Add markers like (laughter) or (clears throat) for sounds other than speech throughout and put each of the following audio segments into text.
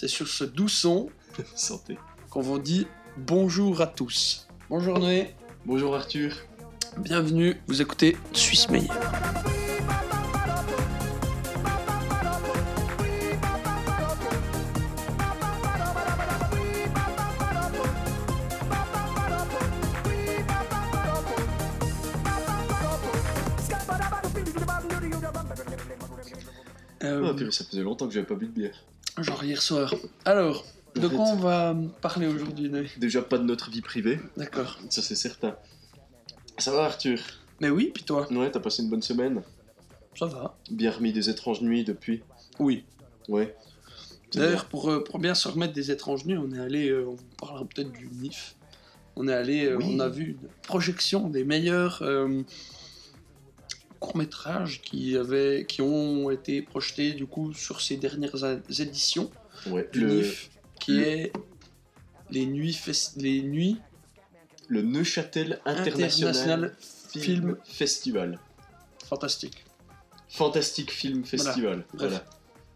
c'est sur ce doux son (laughs) Santé. qu'on vous dit bonjour à tous. Bonjour Noé, Bonjour Arthur. bienvenue, vous écoutez Suisse Meilleur. Euh, Ah, ça faisait longtemps que j'avais pas bu de bière. Genre hier soir. Alors, de quoi on va parler aujourd'hui Déjà pas de notre vie privée, D'accord. ça c'est certain. Ça va Arthur? Mais oui, puis toi? Ouais, t'as passé une bonne semaine? Ça va Bien remis des étranges nuits depuis Oui. Ouais. D'ailleurs, pour, euh, pour bien se remettre des étranges nuits, on est allé, euh, on vous parlera peut-être du NIF. On est allé, euh, Oui. on a vu une projection des meilleurs courts-métrages qui, avaient, qui ont été projetés du coup sur ces dernières éditions. Ouais. du Le, NIF, qui le- est les nuits, fes- les nuits le Neuchâtel International, International Film, Film. Festival. fantastiques. Fantastique Film Festival. Voilà.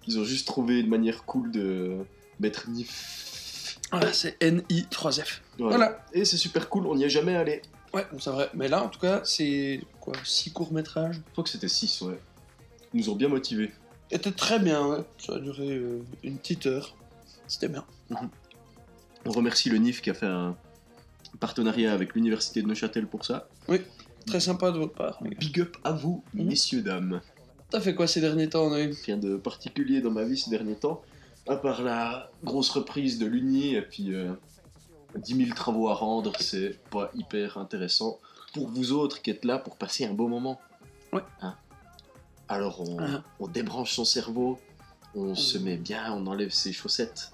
Ils ont juste trouvé une manière cool de mettre NIF. Voilà, c'est NI3F. Voilà. Voilà. Et c'est super cool, on n'y est jamais allé. Ouais, c'est vrai. Mais là, en tout cas, c'est quoi, six courts-métrages Je crois que c'était 6, ouais. Ils nous ont bien motivés. C'était très bien, ouais. Ça a duré euh, une petite heure. C'était bien. On remercie le NIF qui a fait un partenariat avec l'université de Neuchâtel pour ça. Très sympa de votre part. Big up à vous, Mhm. messieurs, dames. T'as fait quoi ces derniers temps, Noé Rien de particulier dans ma vie ces derniers temps, à part la grosse reprise de l'Uni et puis euh, 10 000 travaux à rendre, c'est pas hyper intéressant. Pour vous autres qui êtes là pour passer un beau moment. Ouais. Hein Alors on, Ah. on débranche son cerveau, on se met bien, on enlève ses chaussettes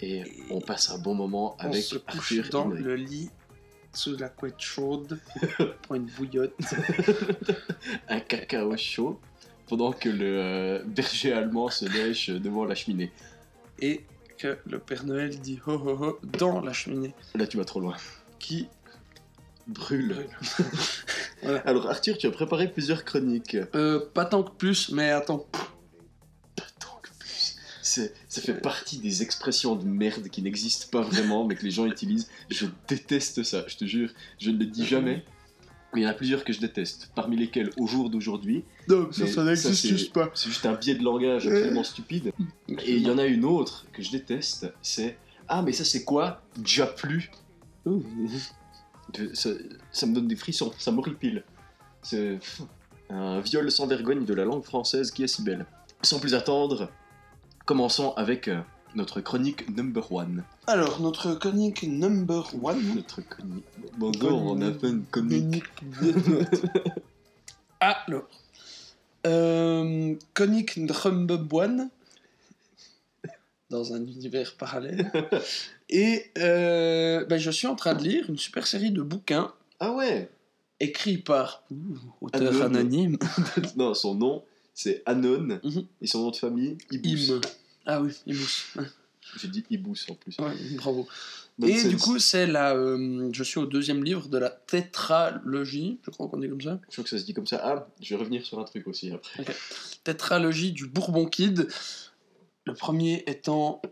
et, Et on passe un bon moment On avec se Arthur dans le lit, sous la couette chaude, (laughs) pour une bouillotte. un cacao chaud pendant que le euh, berger allemand se lèche devant la cheminée. Et que le Père Noël dit ho ho ho dans la cheminée. Là, tu vas trop loin. Qui Brûle. (laughs) Voilà. Alors, Arthur, tu as préparé plusieurs chroniques. euh, Pas tant que plus, mais attends. Tant que plus. C'est- Ça fait partie des expressions de merde qui n'existent pas vraiment, mais que les gens utilisent. Je déteste ça, je te jure. Je ne le dis jamais. Mais il y en a plusieurs que je déteste. Parmi lesquels, au jour d'aujourd'hui, Non, Mais ça, c'est- pas. c'est juste un biais de langage absolument stupide. Et il y en a une autre que je déteste, c'est Ah, mais ça c'est quoi? Déjà plus De- ça, ça me donne des frissons, ça m'horripile. C'est un viol sans vergogne de la langue française qui est si belle. Sans plus attendre, commençons avec euh, notre chronique number one. Alors, notre chronique number one. Notre chronique. Bonjour, on a fait une chronique. (laughs) Alors, euh, Conic One dans un univers parallèle. (laughs) Et euh, ben, je suis en train de lire une super série de bouquins Ah ouais écrits par ouh, auteur Anon. anonyme (laughs) Non, son nom c'est Anon Mhm. et son nom de famille Ibous. Im. Ah oui. Ouais, J'ai dit Ibous en plus. bravo. Et du coup, c'est la. euh, je suis au deuxième livre de la tétralogie, je crois qu'on dit comme ça. Je crois que ça se dit comme ça. Ah, je vais revenir sur un truc aussi après. tétralogie du Bourbon Kid. Le premier étant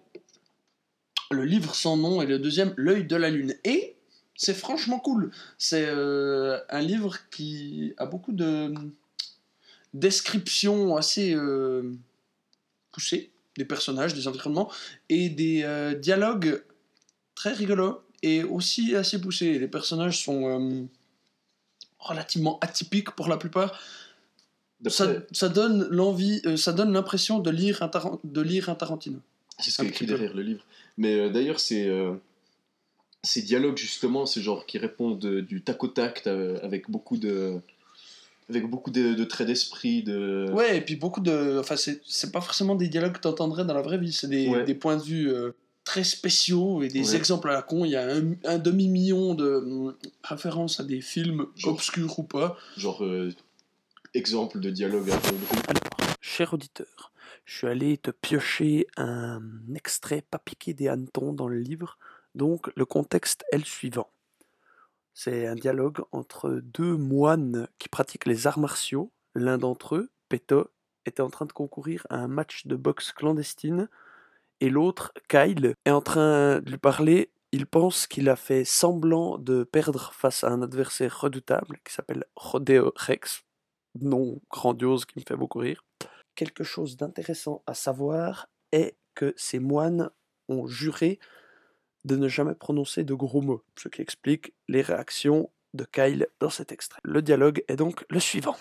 le livre sans nom et le deuxième l'œil de la lune. Et c'est franchement cool. C'est euh, un livre qui a beaucoup de descriptions assez euh, poussées des personnages, des environnements et des euh, dialogues très rigolos et aussi assez poussés. Les personnages sont relativement atypiques pour la plupart. Ça, donne l'envie, ça donne l'impression de lire un, de lire un Tarantino. c'est ce qui est derrière le livre. Mais euh, d'ailleurs, c'est euh, ces dialogues justement, c'est genre qui répondent de- du tac au tac euh, avec beaucoup de avec beaucoup de, de traits d'esprit, de Ouais, et puis beaucoup de. Enfin, c'est c'est pas forcément des dialogues que t'entendrais dans la vraie vie, c'est des, Ouais. des points de vue euh, très spéciaux et des Ouais. exemples à la con. Il y a un, un demi-million de hum, références à des films Genre. obscurs ou pas. genre euh, exemple de dialogue drôle. Alors, cher auditeur, je suis allé te piocher un extrait pas piqué des hannetons dans le livre, donc le contexte est le suivant. C'est un dialogue entre deux moines qui pratiquent les arts martiaux. L'un d'entre eux, Peto, était en train de concourir à un match de boxe clandestine et l'autre, Kyle, est en train de lui parler. Il pense qu'il a fait semblant de perdre face à un adversaire redoutable qui s'appelle Rodeo Rex, nom grandiose qui me fait beaucoup rire. Quelque chose d'intéressant à savoir est que ces moines ont juré de ne jamais prononcer de gros mots, ce qui explique les réactions de Kyle dans cet extrait. Le dialogue est donc le suivant.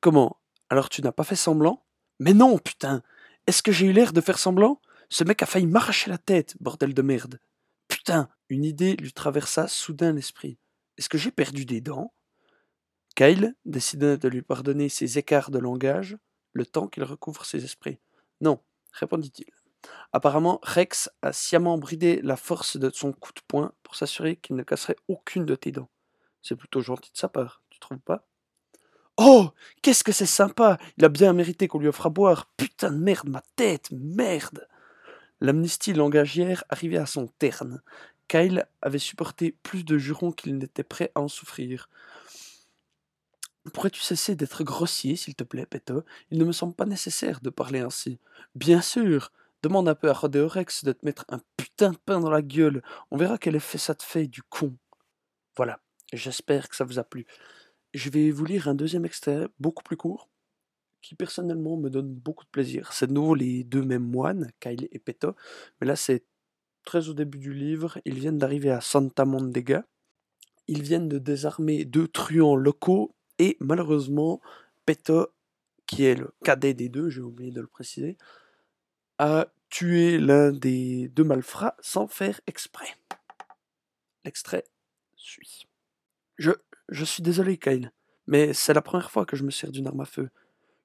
Comment? Alors tu n'as pas fait semblant? Mais non, putain Est-ce que j'ai eu l'air de faire semblant? Ce mec a failli m'arracher la tête, bordel de merde. Putain Une idée lui traversa soudain l'esprit. Est-ce que j'ai perdu des dents? Kyle décida de lui pardonner ses écarts de langage, le temps qu'il recouvre ses esprits. Non, répondit-il. Apparemment, Rex a sciemment bridé la force de son coup de poing pour s'assurer qu'il ne casserait aucune de tes dents. C'est plutôt gentil de sa part, tu trouves pas? Oh Qu'est-ce que c'est sympa Il a bien mérité qu'on lui offre à boire. Putain de merde, ma tête Merde L'amnistie langagière arrivait à son terme. Kyle avait supporté plus de jurons qu'il n'était prêt à en souffrir. Pourrais-tu cesser d'être grossier, s'il te plaît, Peto Il ne me semble pas nécessaire de parler ainsi. Bien sûr Demande un peu à Rodéorex de te mettre un putain de pain dans la gueule. On verra quel effet ça te fait, du con. Voilà, j'espère que ça vous a plu. Je vais vous lire un deuxième extrait, beaucoup plus court, qui personnellement me donne beaucoup de plaisir. C'est de nouveau les deux mêmes moines, Kyle et Peto, mais là c'est très au début du livre. Ils viennent d'arriver à Santa Mondega. Ils viennent de désarmer deux truands locaux et malheureusement, Peto, qui est le cadet des deux, j'ai oublié de le préciser, a tué l'un des deux malfrats sans faire exprès. L'extrait suit. Je, je suis désolé, Kyle, mais c'est la première fois que je me sers d'une arme à feu.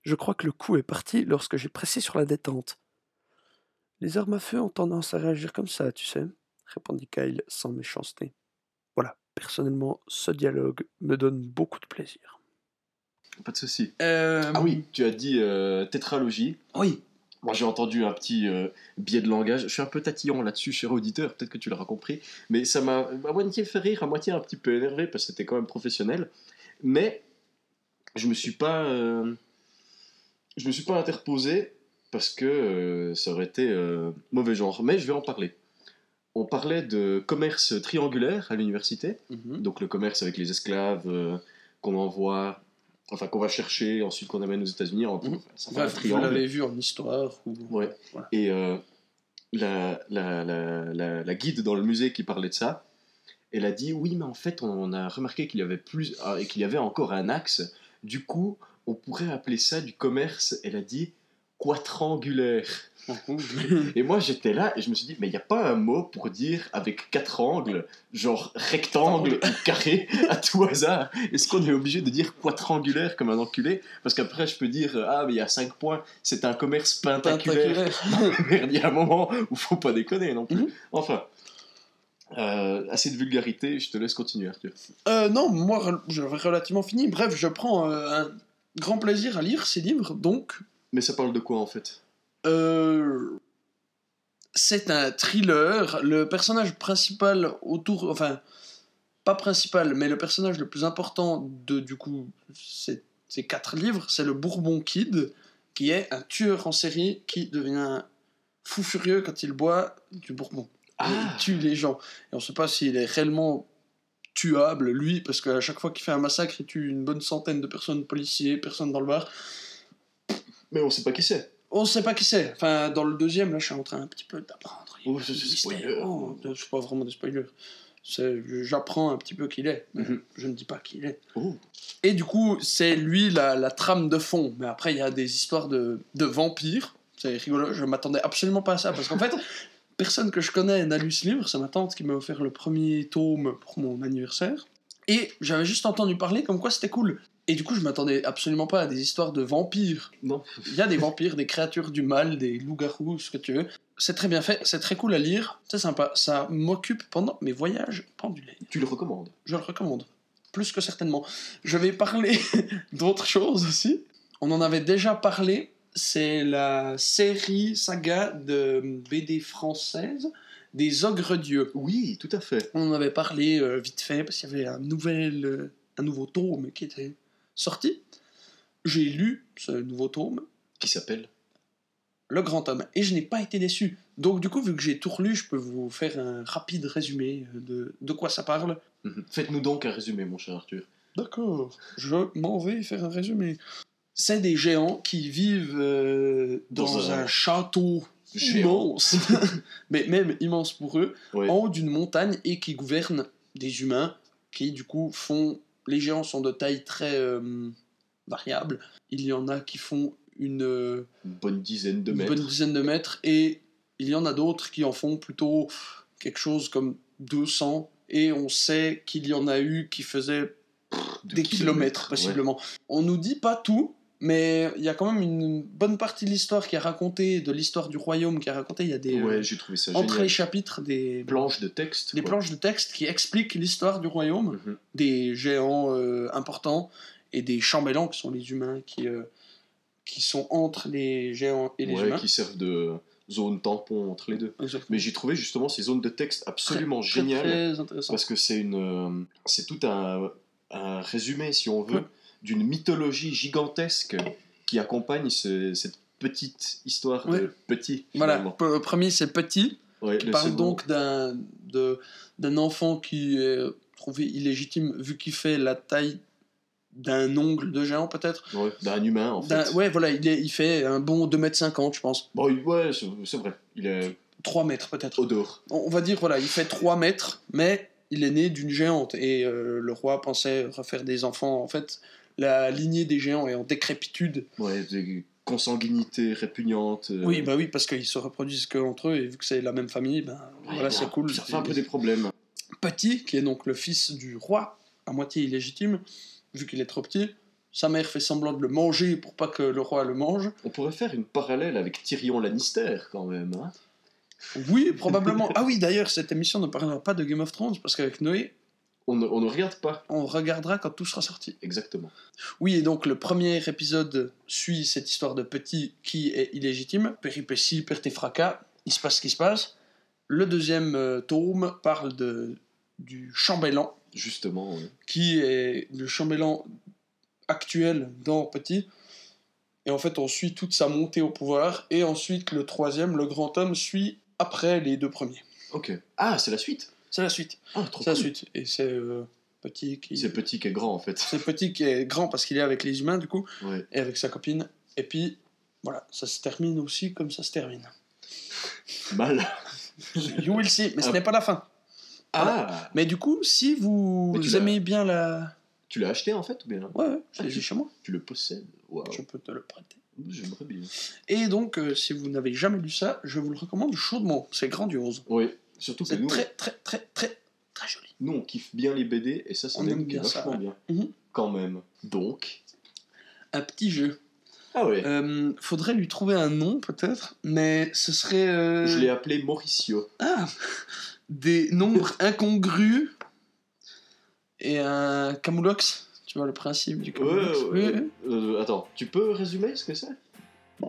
Je crois que le coup est parti lorsque j'ai pressé sur la détente. Les armes à feu ont tendance à réagir comme ça, tu sais, répondit Kyle sans méchanceté. Voilà, personnellement, ce dialogue me donne beaucoup de plaisir. Pas de souci. Euh, Ah oui, tu as dit euh, tétralogie. Oui. Moi, j'ai entendu un petit euh, biais de langage. Je suis un peu tatillon là-dessus, cher auditeur. Peut-être que tu l'auras compris. Mais ça m'a à moitié fait rire, à moitié un petit peu énervé parce que c'était quand même professionnel. Mais je me suis pas, je me suis pas interposé parce que ça aurait été mauvais genre. Mais je vais en parler. On parlait de commerce triangulaire à l'université. Mhm. Donc le commerce avec les esclaves euh, qu'on envoie, enfin qu'on va chercher, ensuite qu'on amène aux États-Unis. Mhm. ça fait un Bref, vous l'avez vu en histoire. Ou... Ouais. Voilà. Et euh, la, la, la, la, guide dans le musée qui parlait de ça, elle a dit oui, mais en fait, on a remarqué qu'il y avait plus ah, et qu'il y avait encore un axe. Du coup, on pourrait appeler ça du commerce. Elle a dit quadrangulaire. Et moi, j'étais là et je me suis dit, mais il n'y a pas un mot pour dire avec quatre angles, genre rectangle ou carré, (laughs) à tout hasard. Est-ce qu'on est obligé de dire quadrangulaire comme un enculé? Parce qu'après, je peux dire, ah, mais il y a cinq points, c'est un commerce pentaculaire. Merde, (laughs) il y a un moment où faut pas déconner non plus. Mhm. Enfin, euh, assez de vulgarité, je te laisse continuer, Arthur. Euh, non, moi, j'avais relativement fini. Bref, je prends euh, un grand plaisir à lire ces livres, donc Mais ça parle de quoi en fait? Euh, c'est un thriller. Le personnage principal autour, enfin, pas principal, mais le personnage le plus important de du coup ces, ces quatre livres, c'est le Bourbon Kid, qui est un tueur en série qui devient fou furieux quand il boit du Bourbon. Et il tue les gens. Et on sait pas s'il est réellement tuable, lui, parce qu'à chaque fois qu'il fait un massacre, il tue une bonne centaine de personnes, policiers, personnes dans le bar. Mais on sait pas qui c'est. On sait pas qui c'est. Enfin, dans le deuxième, là, je suis en train un petit peu d'apprendre. Oh, c'est- c'est spoiler. Oh, je suis pas vraiment des spoilers. C'est- J'apprends un petit peu qui il est. mais Mhm. Je ne dis pas qui il est. Oh. Et du coup, c'est lui la, la trame de fond. Mais après, il y a des histoires de, de vampires. C'est rigolo. Je m'attendais absolument pas à ça. Parce qu'en fait, (laughs) personne que je connais n'a lu ce livre. C'est ma tante qui m'a offert le premier tome pour mon anniversaire. Et j'avais juste entendu parler comme quoi c'était cool. Et du coup, je m'attendais absolument pas à des histoires de vampires. Non. Il y a des vampires, des créatures du mal, des loups-garous, ce que tu veux. C'est très bien fait, c'est très cool à lire, c'est sympa. Ça m'occupe pendant mes voyages pendulaires. Tu le recommandes Je le recommande. Plus que certainement. Je vais parler (laughs) d'autres choses aussi. On en avait déjà parlé. C'est la série saga de BD française des ogres dieux. Oui, tout à fait. On en avait parlé euh, vite fait parce qu'il y avait un, nouvel, euh, un nouveau tome qui était sorti. J'ai lu ce nouveau tome. Qui s'appelle le grand homme. Et je n'ai pas été déçu. Donc du coup, vu que j'ai tout relu, je peux vous faire un rapide résumé de, de quoi ça parle. Mhm. Faites-nous donc un résumé, mon cher Arthur. D'accord, je m'en vais faire un résumé. C'est des géants qui vivent euh, dans, Dans un... un château Géant. immense, (laughs) mais même immense pour eux, en haut d'une montagne et qui gouvernent des humains qui du coup font... Les géants sont de taille très euh, variable. Il y en a qui font une, euh, Une bonne dizaine de une mètres. bonne dizaine de mètres et il y en a d'autres qui en font plutôt quelque chose comme 200 et on sait qu'il y en a eu qui faisaient de des kilomètres, possiblement. On nous dit pas tout, mais il y a quand même une bonne partie de l'histoire qui est racontée, de l'histoire du royaume qui est racontée. Il y a des Ouais, euh, j'ai trouvé ça entre les chapitres des Planches de texte. des quoi. planches de texte qui expliquent l'histoire du royaume, Mhm. des géants euh, importants et des chambellans qui sont les humains qui euh, qui sont entre les géants et les Ouais, humains. qui servent de zone tampon entre les deux. Exactement. Mais j'ai trouvé justement ces zones de texte absolument Très, géniales. Très intéressant. Parce que c'est une, euh, c'est tout un, un résumé, si on veut, Ouais. D'une mythologie gigantesque qui accompagne ce- cette petite histoire Ouais. de petit. Voilà, le premier c'est Petit, Ouais, qui le parle second- donc d'un de- d'un enfant qui est trouvé illégitime vu qu'il fait la taille d'un ongle de géant peut-être. ouais, d'un humain en fait. Ouais, voilà, il, est, il fait un bon 2m50 je pense. Bon, ouais, c'est c'est vrai. Il est 3 mètres peut-être. odor. On on va dire, voilà, il fait 3 mètres, mais il est né d'une géante. Et euh, le roi pensait refaire des enfants. En fait, la lignée des géants est en décrépitude. Ouais, des consanguinités répugnantes. euh, Oui, bah oui, parce qu'ils se reproduisent qu'entre eux, et vu que c'est la même famille, ben ouais, voilà, bon, c'est cool. Ça fait un peu des problèmes. Petit, qui est donc le fils du roi, à moitié illégitime, vu qu'il est trop petit, sa mère fait semblant de le manger pour pas que le roi le mange. On pourrait faire une parallèle avec Tyrion Lannister quand même. Hein Oui, probablement. (laughs) ah oui, d'ailleurs, cette émission ne parlera pas de Game of Thrones, parce qu'avec Noé, on, ne, on ne regarde pas. on regardera quand tout sera sorti. Exactement. Oui, et donc le premier épisode suit cette histoire de Petit qui est illégitime, péripéties, perte et fracas, il se passe ce qui se passe. Le deuxième euh, tome parle de, du chambellan, Justement, qui est le chambellan actuel dans Petit. Et en fait, on suit toute sa montée au pouvoir. Et ensuite, le troisième, le grand homme, suit après les deux premiers. Ok. Ah, c'est la suite C'est la suite. Ah, trop C'est la suite. Et c'est euh, Petit qui... C'est petit qui est grand en fait. C'est Petit qui est grand parce qu'il est avec les humains, du coup, Ouais. et avec sa copine. Et puis, voilà, ça se termine aussi comme ça se termine. Mal. You will see, mais ce Ah. n'est pas la fin. Ah Mais du coup, si vous l'as- aimez bien la... Tu l'as acheté en fait ou bien Ouais, ouais, je Ah, l'ai tu- chez moi. Tu le possèdes. Je peux te le prêter. J'aimerais bien. Et donc, euh, si vous n'avez jamais lu ça, je vous le recommande chaudement. C'est grandiose. Oui, surtout que nous, très, très, très, très, très joli. nous, on kiffe bien les BD et ça, c'est On un aime bien ça, vachement ouais. bien. Mhm. Quand même. Donc. Un petit jeu. Ah ouais. Euh, faudrait lui trouver un nom, peut-être, mais ce serait... euh, Je l'ai appelé Mauricio. Ah (laughs) Des nombres (laughs) incongrus et un camoulox. Tu vois le principe du Ouais, camoulox ouais, Oui, ouais. oui. Euh, attends, tu peux résumer ce que c'est?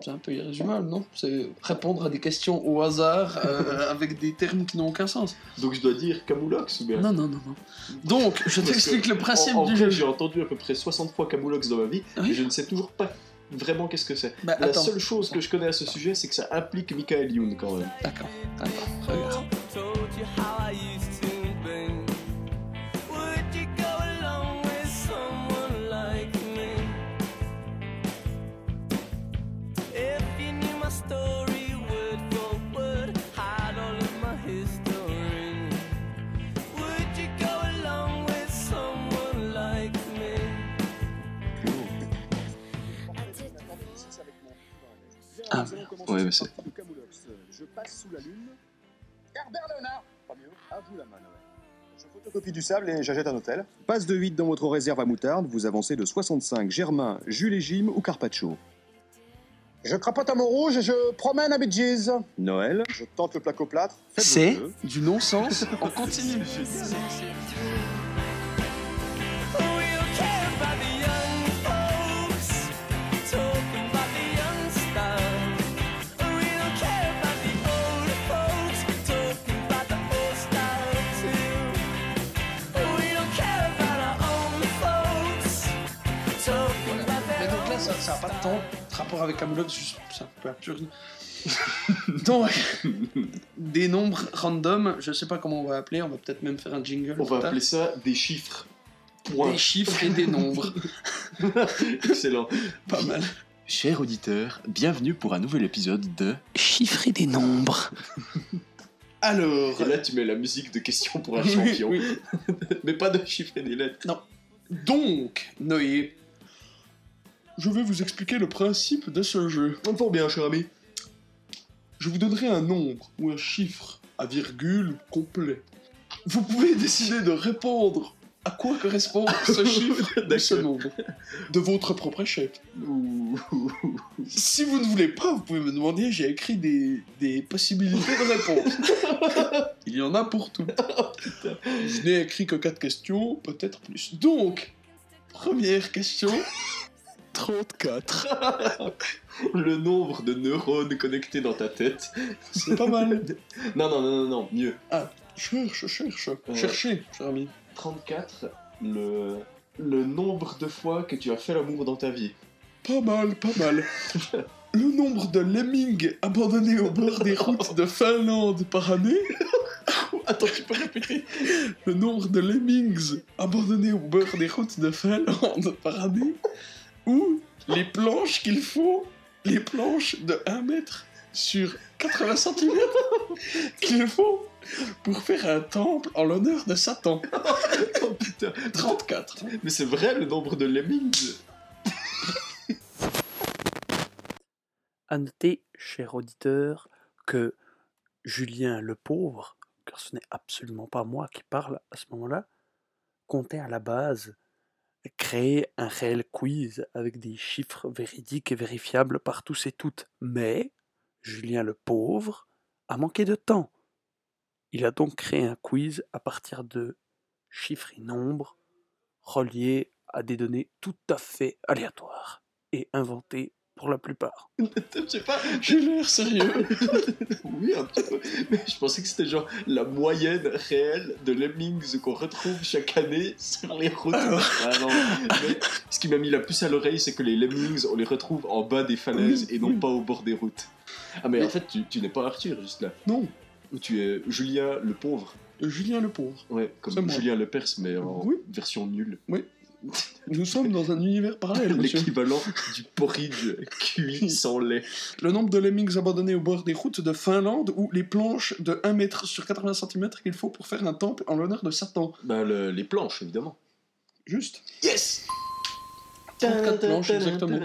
C'est un peu irrésumable, non? C'est répondre à des questions au hasard euh, (laughs) avec des termes qui n'ont aucun sens. Donc je dois dire Camoulox ou bien Non, non, non, non. (laughs) Donc, je t'explique que le principe en, en du jeu. J'ai entendu à peu près 60 fois Camoulox dans ma vie, Oui. mais je ne sais toujours pas vraiment qu'est-ce que c'est. Bah, La attends. seule chose que je connais à ce sujet, c'est que ça implique Michael Youn quand même. D'accord, attends, regarde. Ouais, c'est- Je passe sous la lune. Herbert Léonard Pas mieux. À vous la main, Noël. Je photocopie du sable et j'achète un hôtel. Passe de 8 dans votre réserve à moutarde, vous avancez de 65 Germain, Jules et Jim ou Carpaccio. Je crapote à mon rouge et je promène à Gees. Noël, je tente le au plâtre. C'est du non-sens en continu. Ça n'a pas tant rapport avec Camelot, c'est un peu absurde. (laughs) Donc, des nombres random, je sais pas comment on va appeler, on va peut-être même faire un jingle. On va appeler ça des chiffres. Point. des chiffres et des nombres. (laughs) Excellent. pas mal. Chers auditeurs, bienvenue pour un nouvel épisode de... Chiffrer des nombres. (laughs) Alors, Et là, tu mets la musique de question pour un champion. oui. Mais pas de chiffres et des lettres. donc, Noé, je vais vous expliquer le principe de ce jeu. Fort bien, cher ami. Je vous donnerai un nombre ou un chiffre à virgule complet. Vous pouvez (laughs) décider de répondre à quoi correspond (laughs) ce chiffre ou ce nombre de votre propre chef. Ouh. Si vous ne voulez pas, vous pouvez me demander, j'ai écrit des, des possibilités de réponse. (laughs) Il y en a pour tout. Je n'ai écrit que 4 questions, peut-être plus. Donc, première question. 34. (laughs) Le nombre de neurones connectés dans ta tête. C'est pas mal. (laughs) Non, non, non, non, non, mieux. Cherche, cherche. Euh. Cherchez, cher ami. 34, le... le nombre de fois que tu as fait l'amour dans ta vie. Pas mal, pas mal. (laughs) Le nombre de lemmings abandonnés au bord des routes de Finlande par année. Attends, tu peux répéter Le nombre de lemmings abandonnés au bord des routes de Finlande par année. Ou les planches qu'il faut, les planches de 1 mètre sur 80 cm qu'il faut pour faire un temple en l'honneur de Satan. Oh putain. 34. Mais c'est vrai le nombre de lemmings À noter, cher auditeur, que Julien le pauvre, car ce n'est absolument pas moi qui parle à ce moment-là, comptait à la base créer un réel quiz avec des chiffres véridiques et vérifiables par tous et toutes. Mais Julien le pauvre a manqué de temps. Il a donc créé un quiz à partir de chiffres et nombres reliés à des données tout à fait aléatoires et inventées pour la plupart. (laughs) Je sais pas. J'ai l'air sérieux. (laughs) Oui, un petit peu. Mais je pensais que c'était genre la moyenne réelle de lemmings qu'on retrouve chaque année sur les routes. Ah non. Mais ce qui m'a mis la puce à l'oreille, c'est que les lemmings, on les retrouve en bas des falaises Oui, et non oui. pas au bord des routes. Ah, mais en Oui. fait, tu, tu n'es pas Arthur, juste là. Non, Tu es Julien le pauvre. Julien le pauvre. Ouais, comme. Julien le Perse, mais en Oui. version nulle. Nous sommes dans un univers parallèle, monsieur. L'équivalent du porridge cuit sans lait. Le nombre de lemmings abandonnés au bord des routes de Finlande ou les planches de 1 mètre sur 80 cm qu'il faut pour faire un temple en l'honneur de Satan. Bah, le- les planches, évidemment. Juste. Yes 34 planches, exactement.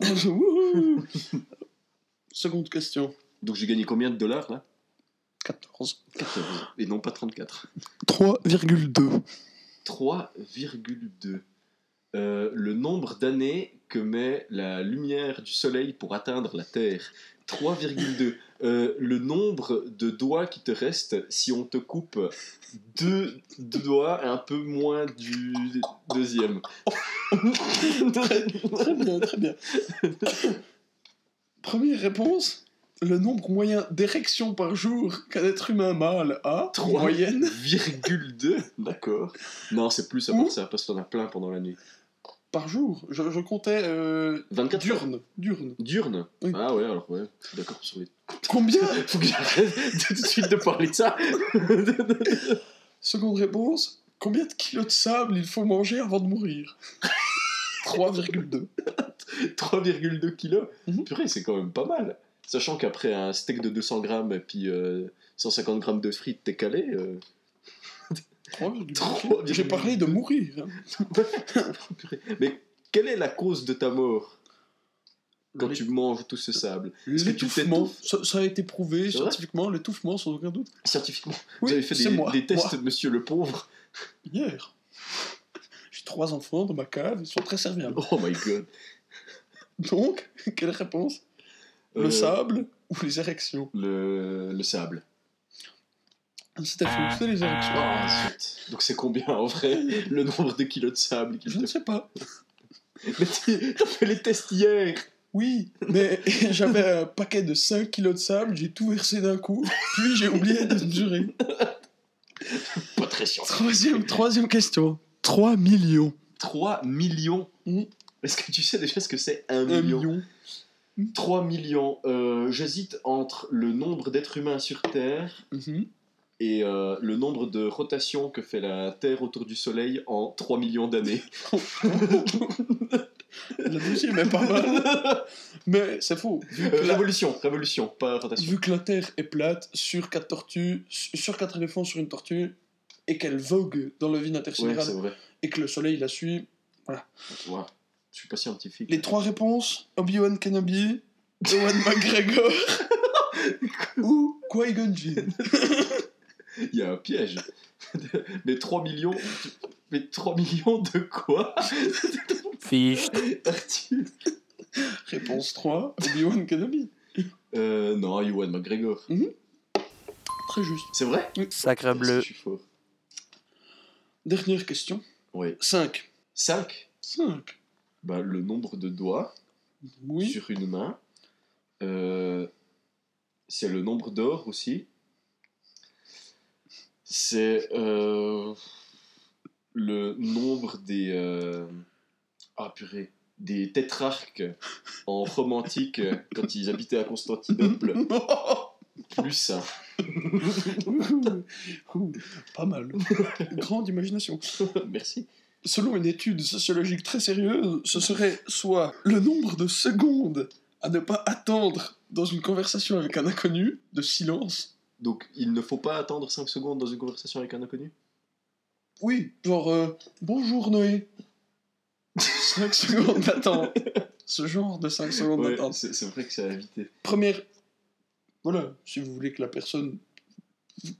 (laughs) Wouhou Seconde question. Donc j'ai gagné combien de dollars là? 14. 14. Et non pas 34. 3,2. 3,2. Euh, le nombre d'années que met la lumière du soleil pour atteindre la Terre. 3,2. Euh, le nombre de doigts qui te restent si on te coupe deux, deux doigts un peu moins du deuxième. (laughs) Très bien, très bien. Première réponse? Le nombre moyen d'érections par jour qu'un être humain mâle a, en Trois. moyenne, (laughs) 3,2 D'accord. Non, c'est plus à part ça, parce qu'on a plein pendant la nuit. par jour. Je, je comptais euh, 24 diurne. Diurne. Diurne Oui. Ah ouais, alors ouais, je suis d'accord sur les... Combien? (laughs) Faut que j'arrête tout de suite de parler de ça (laughs) Seconde réponse. Combien de kilos de sable il faut manger avant de mourir? 3,2. 3,2 kilos? Mhm. Purée, c'est quand même pas mal. Sachant qu'après un steak de 200 grammes et puis euh, 150 grammes de frites, t'es calé. euh, 3,2. 3,2. J'ai parlé de mourir. hein. (laughs) Mais quelle est la cause de ta mort quand tu manges tout ce sable L'étouffement, ça, ça a été prouvé scientifiquement, l'étouffement sans aucun doute. Scientifiquement, Oui, vous avez fait des, moi, des tests moi. de Monsieur le Pauvre? Hier. J'ai trois enfants dans ma cave, ils sont très serviables. Oh my god Donc, (laughs) quelle réponse? Le Euh, sable ou les érections le, le sable. C'était fou, c'était les érections. Ah, zut. Donc c'est combien en vrai le nombre de kilos de sable qu'il Je te ne sais pas. (laughs) Mais tu- t'as fait les tests hier Oui, mais (laughs) j'avais un paquet de 5 kilos de sable, j'ai tout versé d'un coup, puis j'ai oublié de mesurer. Pas très scientifique. Troisième, troisième question. 3 millions. 3 millions. Mhm. Est-ce que tu sais déjà ce que c'est un Un million? million. 3 millions. Euh, J'hésite entre le nombre d'êtres humains sur Terre Mhm. et euh, le nombre de rotations que fait la Terre autour du Soleil en 3 millions d'années. La deuxième est pas mal. (laughs) Mais c'est que, Euh, la, révolution, révolution, pas rotation. vu que la Terre est plate sur quatre tortues, sur quatre éléphants sur une tortue, et qu'elle vogue dans le vide intersidéral, et que le soleil la suit. Ouais, je suis pas scientifique. Les trois réponses Obi-Wan Kenobi, Ewan (laughs) McGregor (laughs) ou Qui-Gon Jinn. Il y a un piège. (laughs) Mais 3 millions. Mais 3 millions de quoi? Fiche. Réponse 3, Obi-Wan Kenobi. euh, Non, Ewan McGregor. Très juste. C'est vrai? Sacre Merci, bleu. Je suis fort. Dernière question. Oui. 5. 5. 5. Bah, le nombre de doigts Oui. sur une main. Euh, c'est le nombre d'or aussi. C'est euh, le nombre des. euh, ah purée. Des tétrarques en romantique euh, quand ils habitaient à Constantinople. (laughs) Plus Pas mal. Grande imagination. Merci. Selon une étude sociologique très sérieuse, ce serait soit le nombre de secondes à ne pas attendre dans une conversation avec un inconnu, de silence. Donc il ne faut pas attendre 5 secondes dans une conversation avec un inconnu? Oui, genre euh, bonjour Noé. 5 (laughs) secondes d'attente. Ce genre de 5 secondes Ouais, d'attente. c'est c'est vrai que c'est à éviter. Première. Voilà, si vous voulez que la personne.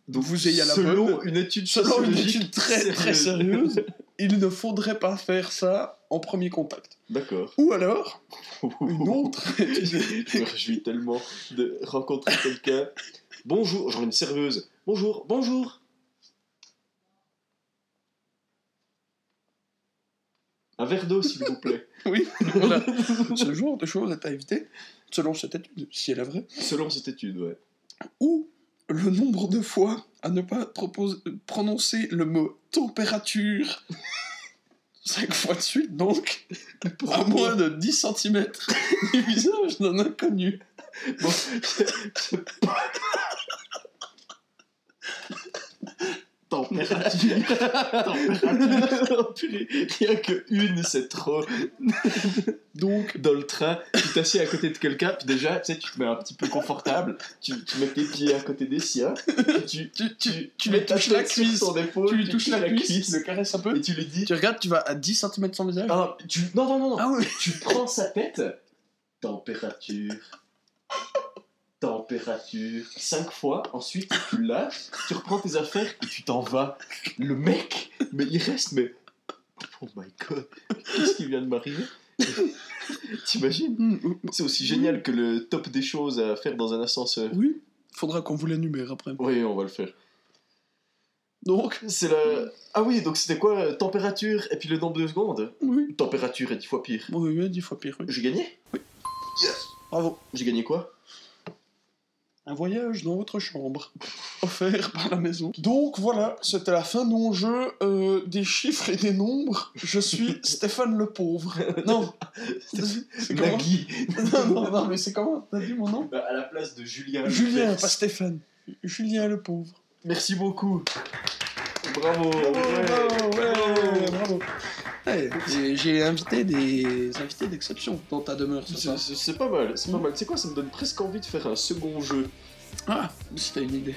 Donc Vous ayez à la selon bonne. une étude Selon une sociologique étude très très sérieuse. sérieuse, il ne faudrait pas faire ça en premier contact. D'accord. Ou alors, une autre (laughs) étude. Je me réjouis tellement de rencontrer quelqu'un. Bonjour, genre une serveuse. Bonjour, bonjour. Un verre d'eau, s'il vous plaît. (laughs) Oui, voilà. Ce genre de choses est à éviter, selon cette étude, si elle est vraie. Selon cette étude, ouais. Ou le nombre de fois à ne pas prononcer le mot température. (laughs) 5 fois de suite, donc. À moins de 10 cm du visage d'un inconnu. Bon, (laughs) pas- Température. Température. Rien que une, c'est trop. Donc, Dans le train, tu t'assieds à côté de quelqu'un, puis déjà, tu sais, tu te mets un petit peu confortable, tu, tu mets tes pieds à côté des siens, tu, tu, tu, tu mets lui ta touches la sur cuisse, épaule, tu lui touches la cuisse, tu le caresses un peu, et tu lui dis tu regardes, tu vas à 10 cm de son visage. Ah, tu... Non, non, non, non. Ah oui Tu prends sa tête. Température. Température. Cinq fois. Ensuite, tu lâches. Tu reprends tes affaires et tu t'en vas. Le mec, mais il reste, mais. Oh my god. Qu'est-ce qui vient de m'arriver? (laughs) T'imagines? C'est aussi génial que le top des choses à faire dans un ascenseur. Oui, faudra qu'on vous l'énumère après. Oui, on va le faire. Donc, C'est la. Ah oui, donc c'était quoi euh, Température et puis le nombre de secondes? Oui, Température est dix fois pire. oui, oui, 10 fois pire. oui. J'ai gagné? Bravo. J'ai gagné quoi? Un voyage dans votre chambre, (laughs) offert par la maison. Donc voilà, c'était la fin de mon jeu euh, des chiffres et des nombres. Je suis (laughs) Stéphane le pauvre. Non, (laughs) c'est comment Nagui non, non, non, mais c'est comment T'as dit mon nom Bah, à la place de Julien. Julien, pas Stéphane. Julien le pauvre. Merci beaucoup. Bravo. Bravo, ouais. bravo, ouais, bravo. Ouais, j'ai- invité des invités d'exception dans ta demeure, c'est pas mal, c'est pas mal. Tu sais quoi, ça me donne presque envie de faire un second jeu. Ah, si t'as une idée.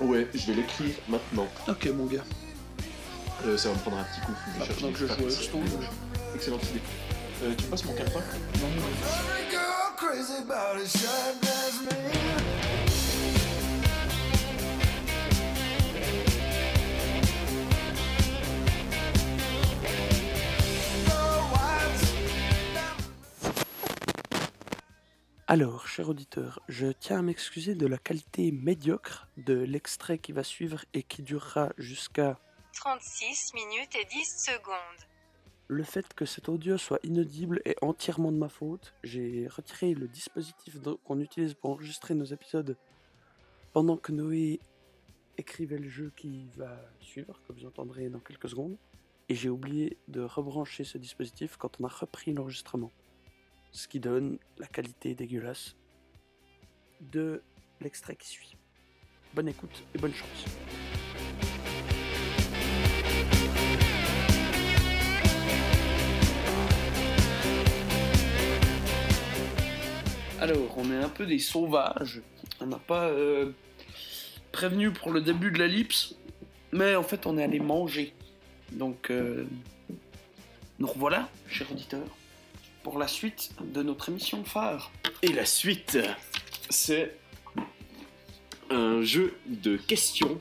Ouais, je vais l'écrire maintenant. Ok, mon gars. Euh, ça va me prendre un petit coup. je vais Bah, que je les joue, je tombe. Excellente idée. Euh, tu passes mon carton Every girl Alors, cher auditeur, je tiens à m'excuser de la qualité médiocre de l'extrait qui va suivre et qui durera jusqu'à 36 minutes et 10 secondes. Le fait que cet audio soit inaudible est entièrement de ma faute. J'ai retiré le dispositif qu'on utilise pour enregistrer nos épisodes pendant que Noé écrivait le jeu qui va suivre, que vous entendrez dans quelques secondes. et j'ai oublié de rebrancher ce dispositif quand on a repris l'enregistrement. Ce qui donne la qualité dégueulasse de l'extrait qui suit. Bonne écoute et bonne chance. Alors, on est un peu des sauvages. On n'a pas euh, prévenu pour le début de l'ellipse, mais en fait, on est allé manger. Donc, euh, nous revoilà, chers auditeurs, pour la suite de notre émission phare. Et la suite, c'est un jeu de questions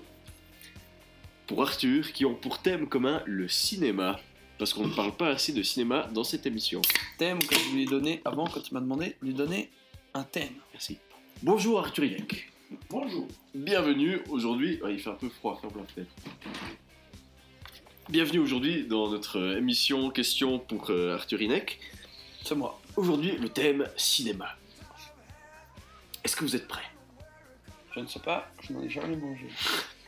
pour Arthur qui ont pour thème commun le cinéma. Parce qu'on ne parle pas assez de cinéma dans cette émission. Thème que je lui ai donné avant, quand il m'a demandé de lui donner un thème. Merci. Bonjour Arthur Ilek. Bonjour. Bienvenue aujourd'hui. Ouais, il fait un peu froid, ferme la fenêtre. Bienvenue aujourd'hui dans notre émission Questions pour euh, Arthur Inek. C'est moi. Aujourd'hui, le thème cinéma. Est-ce que vous êtes prêts? Je ne sais pas, je n'en ai jamais mangé.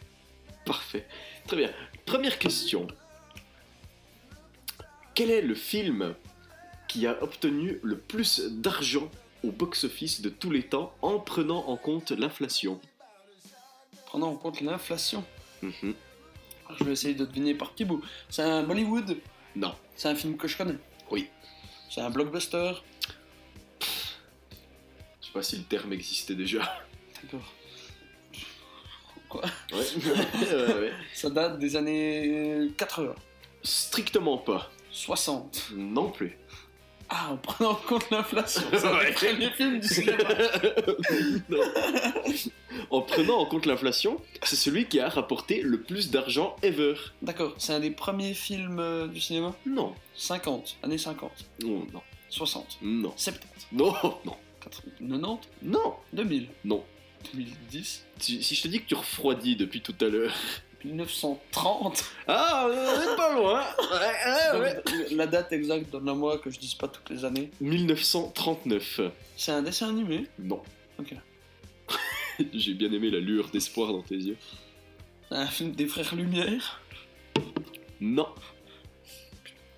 (laughs) Parfait. Très bien. Première question. Quel est le film qui a obtenu le plus d'argent au box-office de tous les temps en prenant en compte l'inflation? Prenons en compte l'inflation. Mhm. Je vais essayer de deviner par petit bout. C'est un Bollywood? Non. C'est un film que je connais? Oui. C'est un blockbuster Je sais pas si le terme existait déjà. (laughs) D'accord. Quoi (laughs) Ouais. Ouais, ouais. Ça date des années 80, Strictement pas. 60. Non plus. Ah, en prenant en compte l'inflation. C'est Ouais. des premiers films du cinéma. (laughs) Non. En prenant en compte l'inflation, c'est celui qui a rapporté le plus d'argent ever. D'accord, c'est un des premiers films euh, du cinéma Non. 50, années 50, Non, non, 60, non. 70, Non, non, 80, 90, non, 2000, non. 2010, Si, si je te dis que tu refroidis depuis tout à l'heure. 1930. Ah, on est pas loin. Ouais, ouais, ouais. Donc, La date exacte, donne-la-moi que je dise pas toutes les années. 1939. C'est un dessin animé? Non. Ok. (laughs) J'ai bien aimé la lueur d'espoir dans tes yeux. C'est un film des frères Lumière? Non.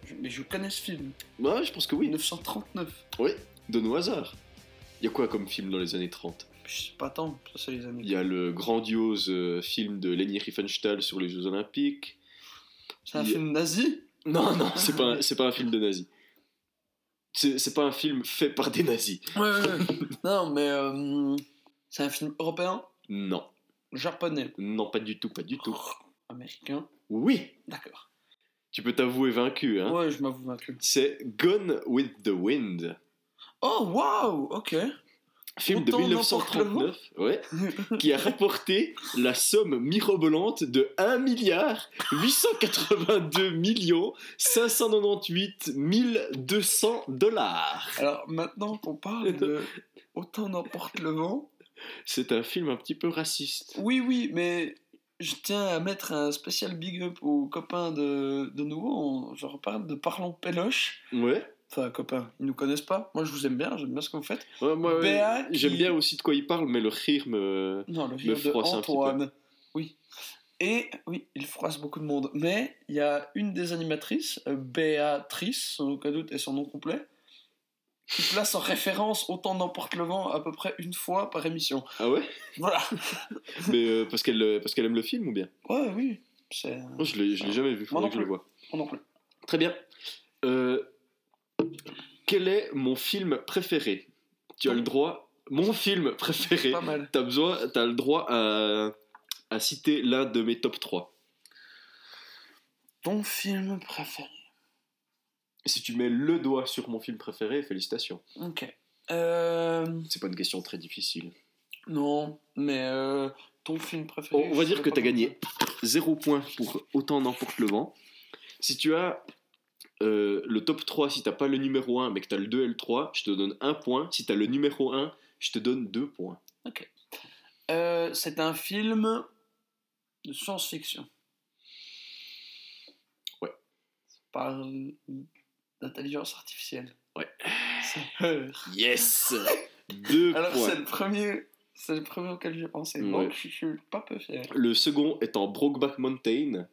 Je- Mais je connais ce film. Ouais, je pense que oui. 1939. Oui, donne au hasard. Il y a quoi comme film dans les années 30 Je sais pas tant, ça c'est les années. Il y a le grandiose euh, film de Leni Riefenstahl sur les Jeux Olympiques. C'est un il film nazi? Non, non, c'est pas, un- (laughs) c'est pas un film de nazis. C'est c'est pas un film fait par des nazis. Ouais, ouais, ouais. non, mais euh, c'est un film européen, Non, japonais, non, pas du tout, pas du tout. américain? Oui, D'accord. tu peux t'avouer vaincu, hein. Ouais, je m'avoue vaincu. C'est Gone with the Wind. Oh, waouh, ok. Film de Autant n'importe le 1939, ouais, qui a rapporté la somme mirobolante de 1 milliard 882 millions 598 200 dollars. Alors maintenant qu'on parle de Autant n'emporte le vent, C'est un film un petit peu raciste. oui, oui, mais je tiens à mettre un spécial big up aux copains de, de nouveau. On- je reparle de Parlons Péloche. Ouais. Enfin, copains, ils nous connaissent pas. Moi, je vous aime bien, j'aime bien ce que vous faites. Ouais, moi, ouais, Béa qui- J'aime bien aussi de quoi il parle, mais le rire me. Non, le Me rire de froisse un petit peu. Antoine. Oui. Et oui, il froisse beaucoup de monde. Mais il y a une des animatrices, euh, Béatrice, sans aucun doute, et son nom complet, qui place en référence Autant n'emporte le vent à peu près une fois par émission. Ah ouais? Voilà. (laughs) Mais euh, parce qu'elle euh, parce qu'elle aime le film ou bien? Ouais, oui. C'est. Moi, Je l'ai je l'ai jamais vu, faudrait que je le plus. vois. Moi non plus. Très bien. Euh, quel est mon film préféré? Tu as le droit. Mon film préféré. Pas mal. T'as besoin, t'as le droit à, à citer l'un de mes top 3. Ton film préféré Si tu mets le doigt sur mon film préféré, félicitations. Ok. Euh. C'est pas une question très difficile. Non, mais euh, ton film préféré. On va dire que t'as gagné 0 points pour autant n'emporte le vent. Si tu as euh, le top 3, si t'as pas le numéro 1, mais que t'as le 2 et le 3, je te donne 1 point. Si t'as le numéro 1, je te donne 2 points. Euh, c'est un film de science-fiction. Ouais. Ça parle d'intelligence artificielle. Ouais. Yes (laughs) 2 Alors points. c'est le premier, c'est le premier auquel j'ai pensé. Ouais. Donc je suis pas peu fier. Le second étant Brokeback Mountain.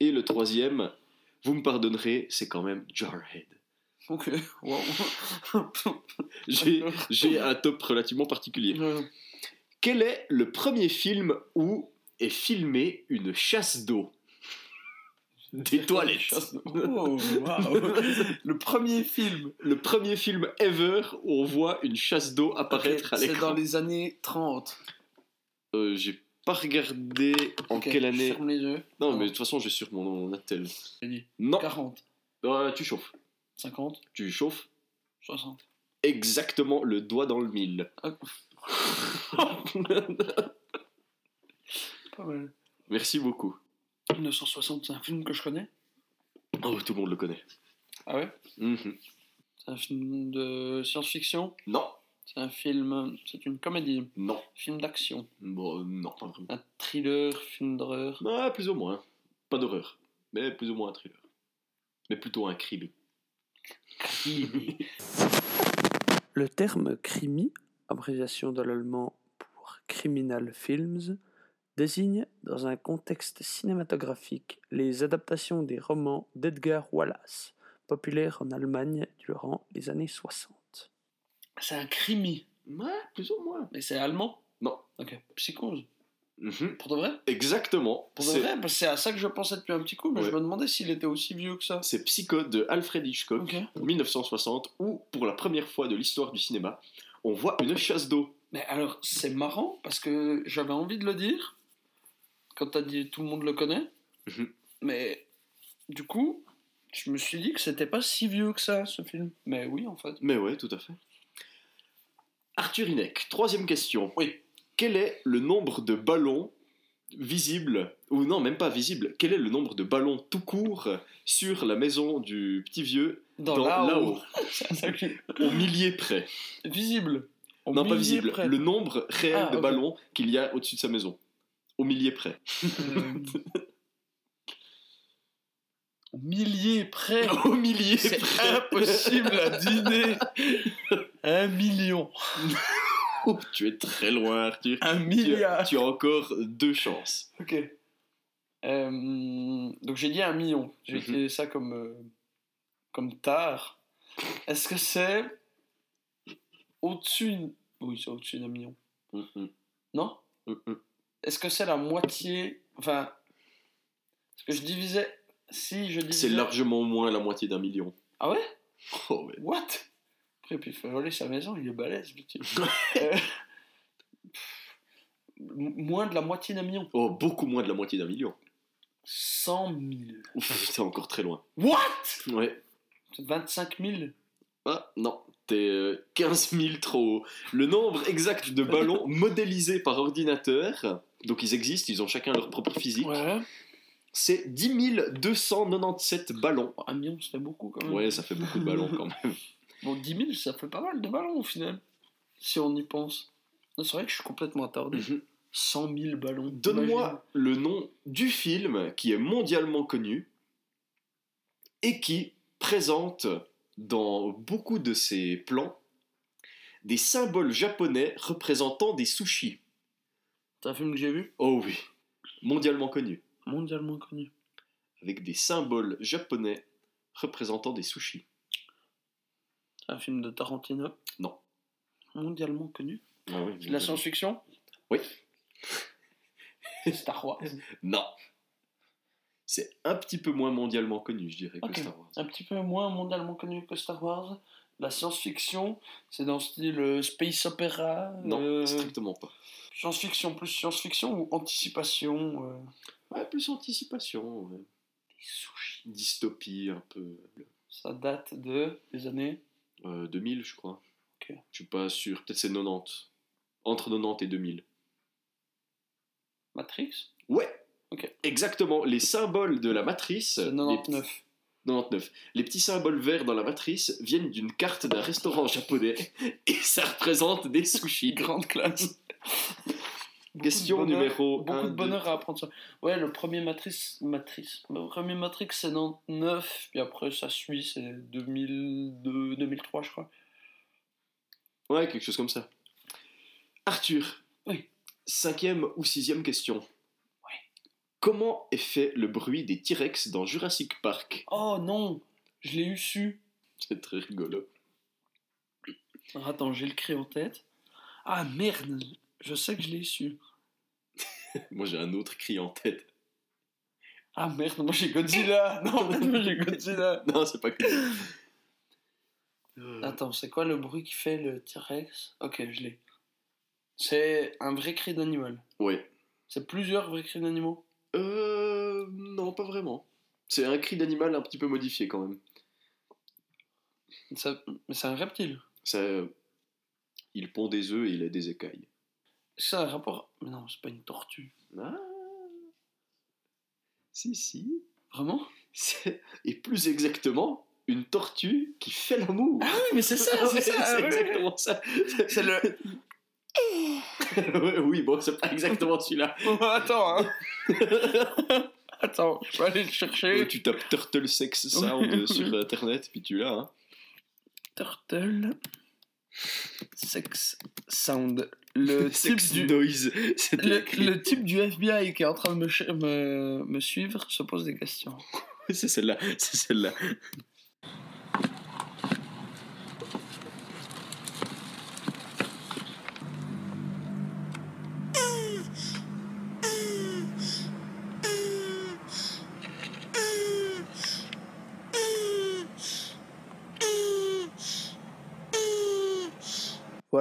Et le troisième, Vous me pardonnerez, c'est quand même Jarhead. Ok. (laughs) Wow. (laughs) J'ai j'ai un top relativement particulier. Quel est le premier film où est filmée une chasse d'eau? Des toilettes. Oh. (laughs) Le premier film. Le premier film ever où on voit une chasse d'eau apparaître à C'est l'écran. dans les années 30. Euh, J'ai pas regardé en quelle année. Ferme les yeux. Non, mais de toute façon, j'ai sur mon, mon attel. Dit Non, 40, Euh, tu chauffes. 50, Tu chauffes 60. exactement le doigt dans le mille. Ah. (laughs) Pas mal. Merci beaucoup. 1960, c'est un film que je connais. Oh, tout le monde le connaît. Ah ouais? Mhm. C'est un film de science-fiction? Non, C'est un film. C'est une comédie. non. Film d'action. Bon, euh, non, pas vraiment. Un thriller, film d'horreur. Ah, plus ou moins. Pas d'horreur, mais plus ou moins un thriller. Mais plutôt un crime. (laughs) Le terme crimi, abréviation de l'allemand pour Criminal Films, désigne dans un contexte cinématographique les adaptations des romans d'Edgar Wallace, populaires en Allemagne durant les années 60. C'est un crimi. Ouais, plus ou moins. Mais c'est allemand Non. Ok. Psychose. Mhm. Pour de vrai? Exactement. Pour de vrai Parce que c'est à ça que je pensais depuis un petit coup, mais Ouais. je me demandais s'il était aussi vieux que ça. C'est Psycho de Alfred Hitchcock, Ok. 1960, où, pour la première fois de l'histoire du cinéma, on voit une chasse d'eau. Mais alors, c'est marrant parce que j'avais envie de le dire quand t'as dit tout le monde le connaît. Mhm. Mais du coup, je me suis dit que c'était pas si vieux que ça, ce film. Mais oui, en fait. Mais ouais, tout à fait. Arthur Hinek, troisième question. Oui. Quel est le nombre de ballons visibles, ou non, même pas visibles, quel est le nombre de ballons tout court sur la maison du petit vieux Dans, dans là-haut. au millier près visible. Au Non, pas visible, près. le nombre réel Ah, de ballons qu'il y a au-dessus de sa maison. Au millier près. (laughs) Au millier près. (laughs) Au millier C'est près. impossible à dîner. (laughs) Un million. (laughs) Oh, tu es très loin, Arthur. Un Tu as, milliard. tu as encore deux chances. Ok. Euh, donc j'ai dit un million. J'ai Mhm. utilisé ça comme, euh, comme tard. Est-ce que c'est au-dessus Oui, c'est au-dessus d'un million. Non? Est-ce que c'est la moitié Enfin, est-ce que je divisais Si je divisais. C'est largement moins la moitié d'un million. Ah ouais? Oh. What? Après, puis il fait voler sa maison, il est balèze, le type. (laughs) Euh, Moins de la moitié d'un million. Oh, beaucoup moins de la moitié d'un million. 100 000. Ouf, t'es encore très loin. What? Ouais. 25 000 Ah, non. T'es euh, 15 000 trop haut. Le nombre exact de ballons (laughs) modélisés par ordinateur, donc ils existent, ils ont chacun leur propre physique, Ouais. C'est 10 297 ballons. Un million, ça fait beaucoup quand même. Ouais, ça fait beaucoup de ballons quand même. (laughs) Bon, 10 000, ça fait pas mal de ballons au final. Si on y pense. C'est vrai que je suis complètement attardé. Mhm. 100 000 ballons. Donne-moi le nom du film qui est mondialement connu et qui présente dans beaucoup de ses plans des symboles japonais représentant des sushis. C'est un film que j'ai vu, Oh oui, mondialement connu, mondialement connu. avec des symboles japonais représentant des sushis. Un film de Tarantino. Non. Mondialement connu. Ah oui, la science-fiction Oui. Star Wars. Non. C'est un petit peu moins mondialement connu, je dirais, que Star Wars. Un petit peu moins mondialement connu que Star Wars. La science-fiction, c'est dans le style euh, space opéra. Non, euh, strictement pas. Science-fiction plus science-fiction ou anticipation euh, Ouais, plus anticipation, ouais. Sushi. dystopie un peu. Ça date de des années? Euh, 2000, je crois. Ok. Je suis pas sûr. Peut-être c'est 90. Entre 90 et 2000. Matrix? Ouais. Ok. Exactement. Les symboles de la matrice. C'est les 99. petits- 99. Les petits symboles verts dans la matrice viennent d'une carte d'un restaurant japonais et ça représente des sushis. (laughs) Grande classe. (laughs) Question bonheur- numéro Beaucoup un, de deux. bonheur à apprendre ça. Ouais, le premier Matrice. Matrice. Le premier Matrix, c'est 99. Puis après, ça suit, c'est 2002, 2003, je crois. Ouais, quelque chose comme ça. Arthur. Oui. Cinquième ou sixième question. Comment est fait le bruit des T-Rex dans Jurassic Park? Oh non Je l'ai eu su. C'est très rigolo. Alors, attends, j'ai le cri en tête. Ah merde Je sais que je l'ai su. (laughs) Moi j'ai un autre cri en tête. Ah merde, moi j'ai Godzilla (laughs) Non, moi j'ai Godzilla Non, c'est pas que. Attends, c'est quoi le bruit qui fait le T-Rex? Ok, je l'ai. C'est un vrai cri d'animal. Ouais. C'est plusieurs vrais cris d'animaux? Euh. Non, pas vraiment. C'est un cri d'animal un petit peu modifié quand même. Ça- Mais c'est un reptile. Ça, il pond des œufs et il a des écailles. C'est un rapport. Mais non, c'est pas une tortue. Ah. Si, si. Vraiment? Et plus exactement, une tortue qui fait l'amour. Ah oui, mais c'est ça, (laughs) c'est ça. c'est exactement ça. C'est le. (laughs) Ouais, (laughs) oui, bon, c'est pas exactement celui-là. (laughs) Attends, hein. (laughs) Attends, je vais aller le chercher. Tu tapes Turtle Sex Sound sur internet, puis tu l'as. Hein. Turtle. Sex Sound. Le type Sex du. Noise. Le, type du FBI qui est en train de me, me, me suivre se pose des questions. C'est celle-là. C'est celle-là.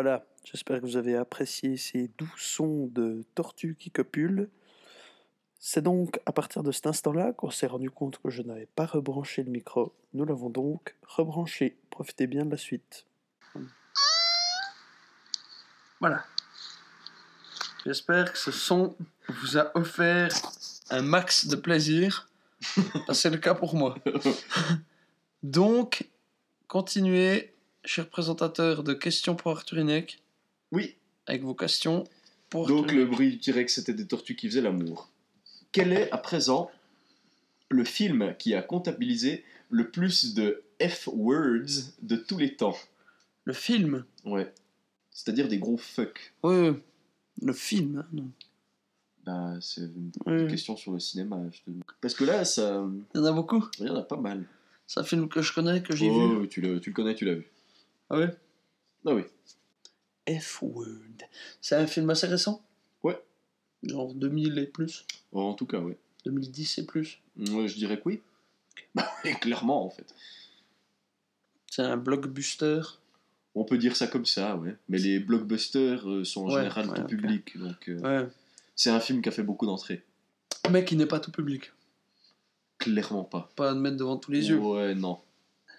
Voilà, j'espère que vous avez apprécié ces doux sons de tortues qui copulent. C'est donc à partir de cet instant-là qu'on s'est rendu compte que je n'avais pas rebranché le micro. Nous l'avons donc rebranché. Profitez bien de la suite. Voilà. J'espère que ce son vous a offert un max de plaisir. (laughs) C'est le cas pour moi. Donc, continuez, cher présentateur de questions pour Arthur Inek, Oui. avec vos questions pour Donc Arthur le bruit du T-Rex, c'était des tortues qui faisaient l'amour. Quel est à présent le film qui a comptabilisé le plus de F-words de tous les temps? Le film? Ouais. C'est-à-dire des gros fuck. Oui. le film. hein, non. Bah, c'est une question sur le cinéma. je te- Parce que là, ça, Il y en a beaucoup. il y en a pas mal. C'est un film que je connais, que j'ai Oh, vu. Tu, l'as- tu le connais, tu l'as vu. Ah ouais? Ah oui. F-Word. C'est un film assez récent? Ouais. Genre 2000 et plus? Oh, en tout cas, oui. 2010 et plus? Ouais, je dirais que oui. Bah, clairement, en fait. C'est un blockbuster? On peut dire ça comme ça, ouais. Mais les blockbusters euh, sont en Ouais, général ouais, tout public. Donc, euh, Ouais. c'est un film qui a fait beaucoup d'entrées. Mais qui n'est pas tout public. Clairement pas. Pas à mettre devant tous les yeux. Ouais, non.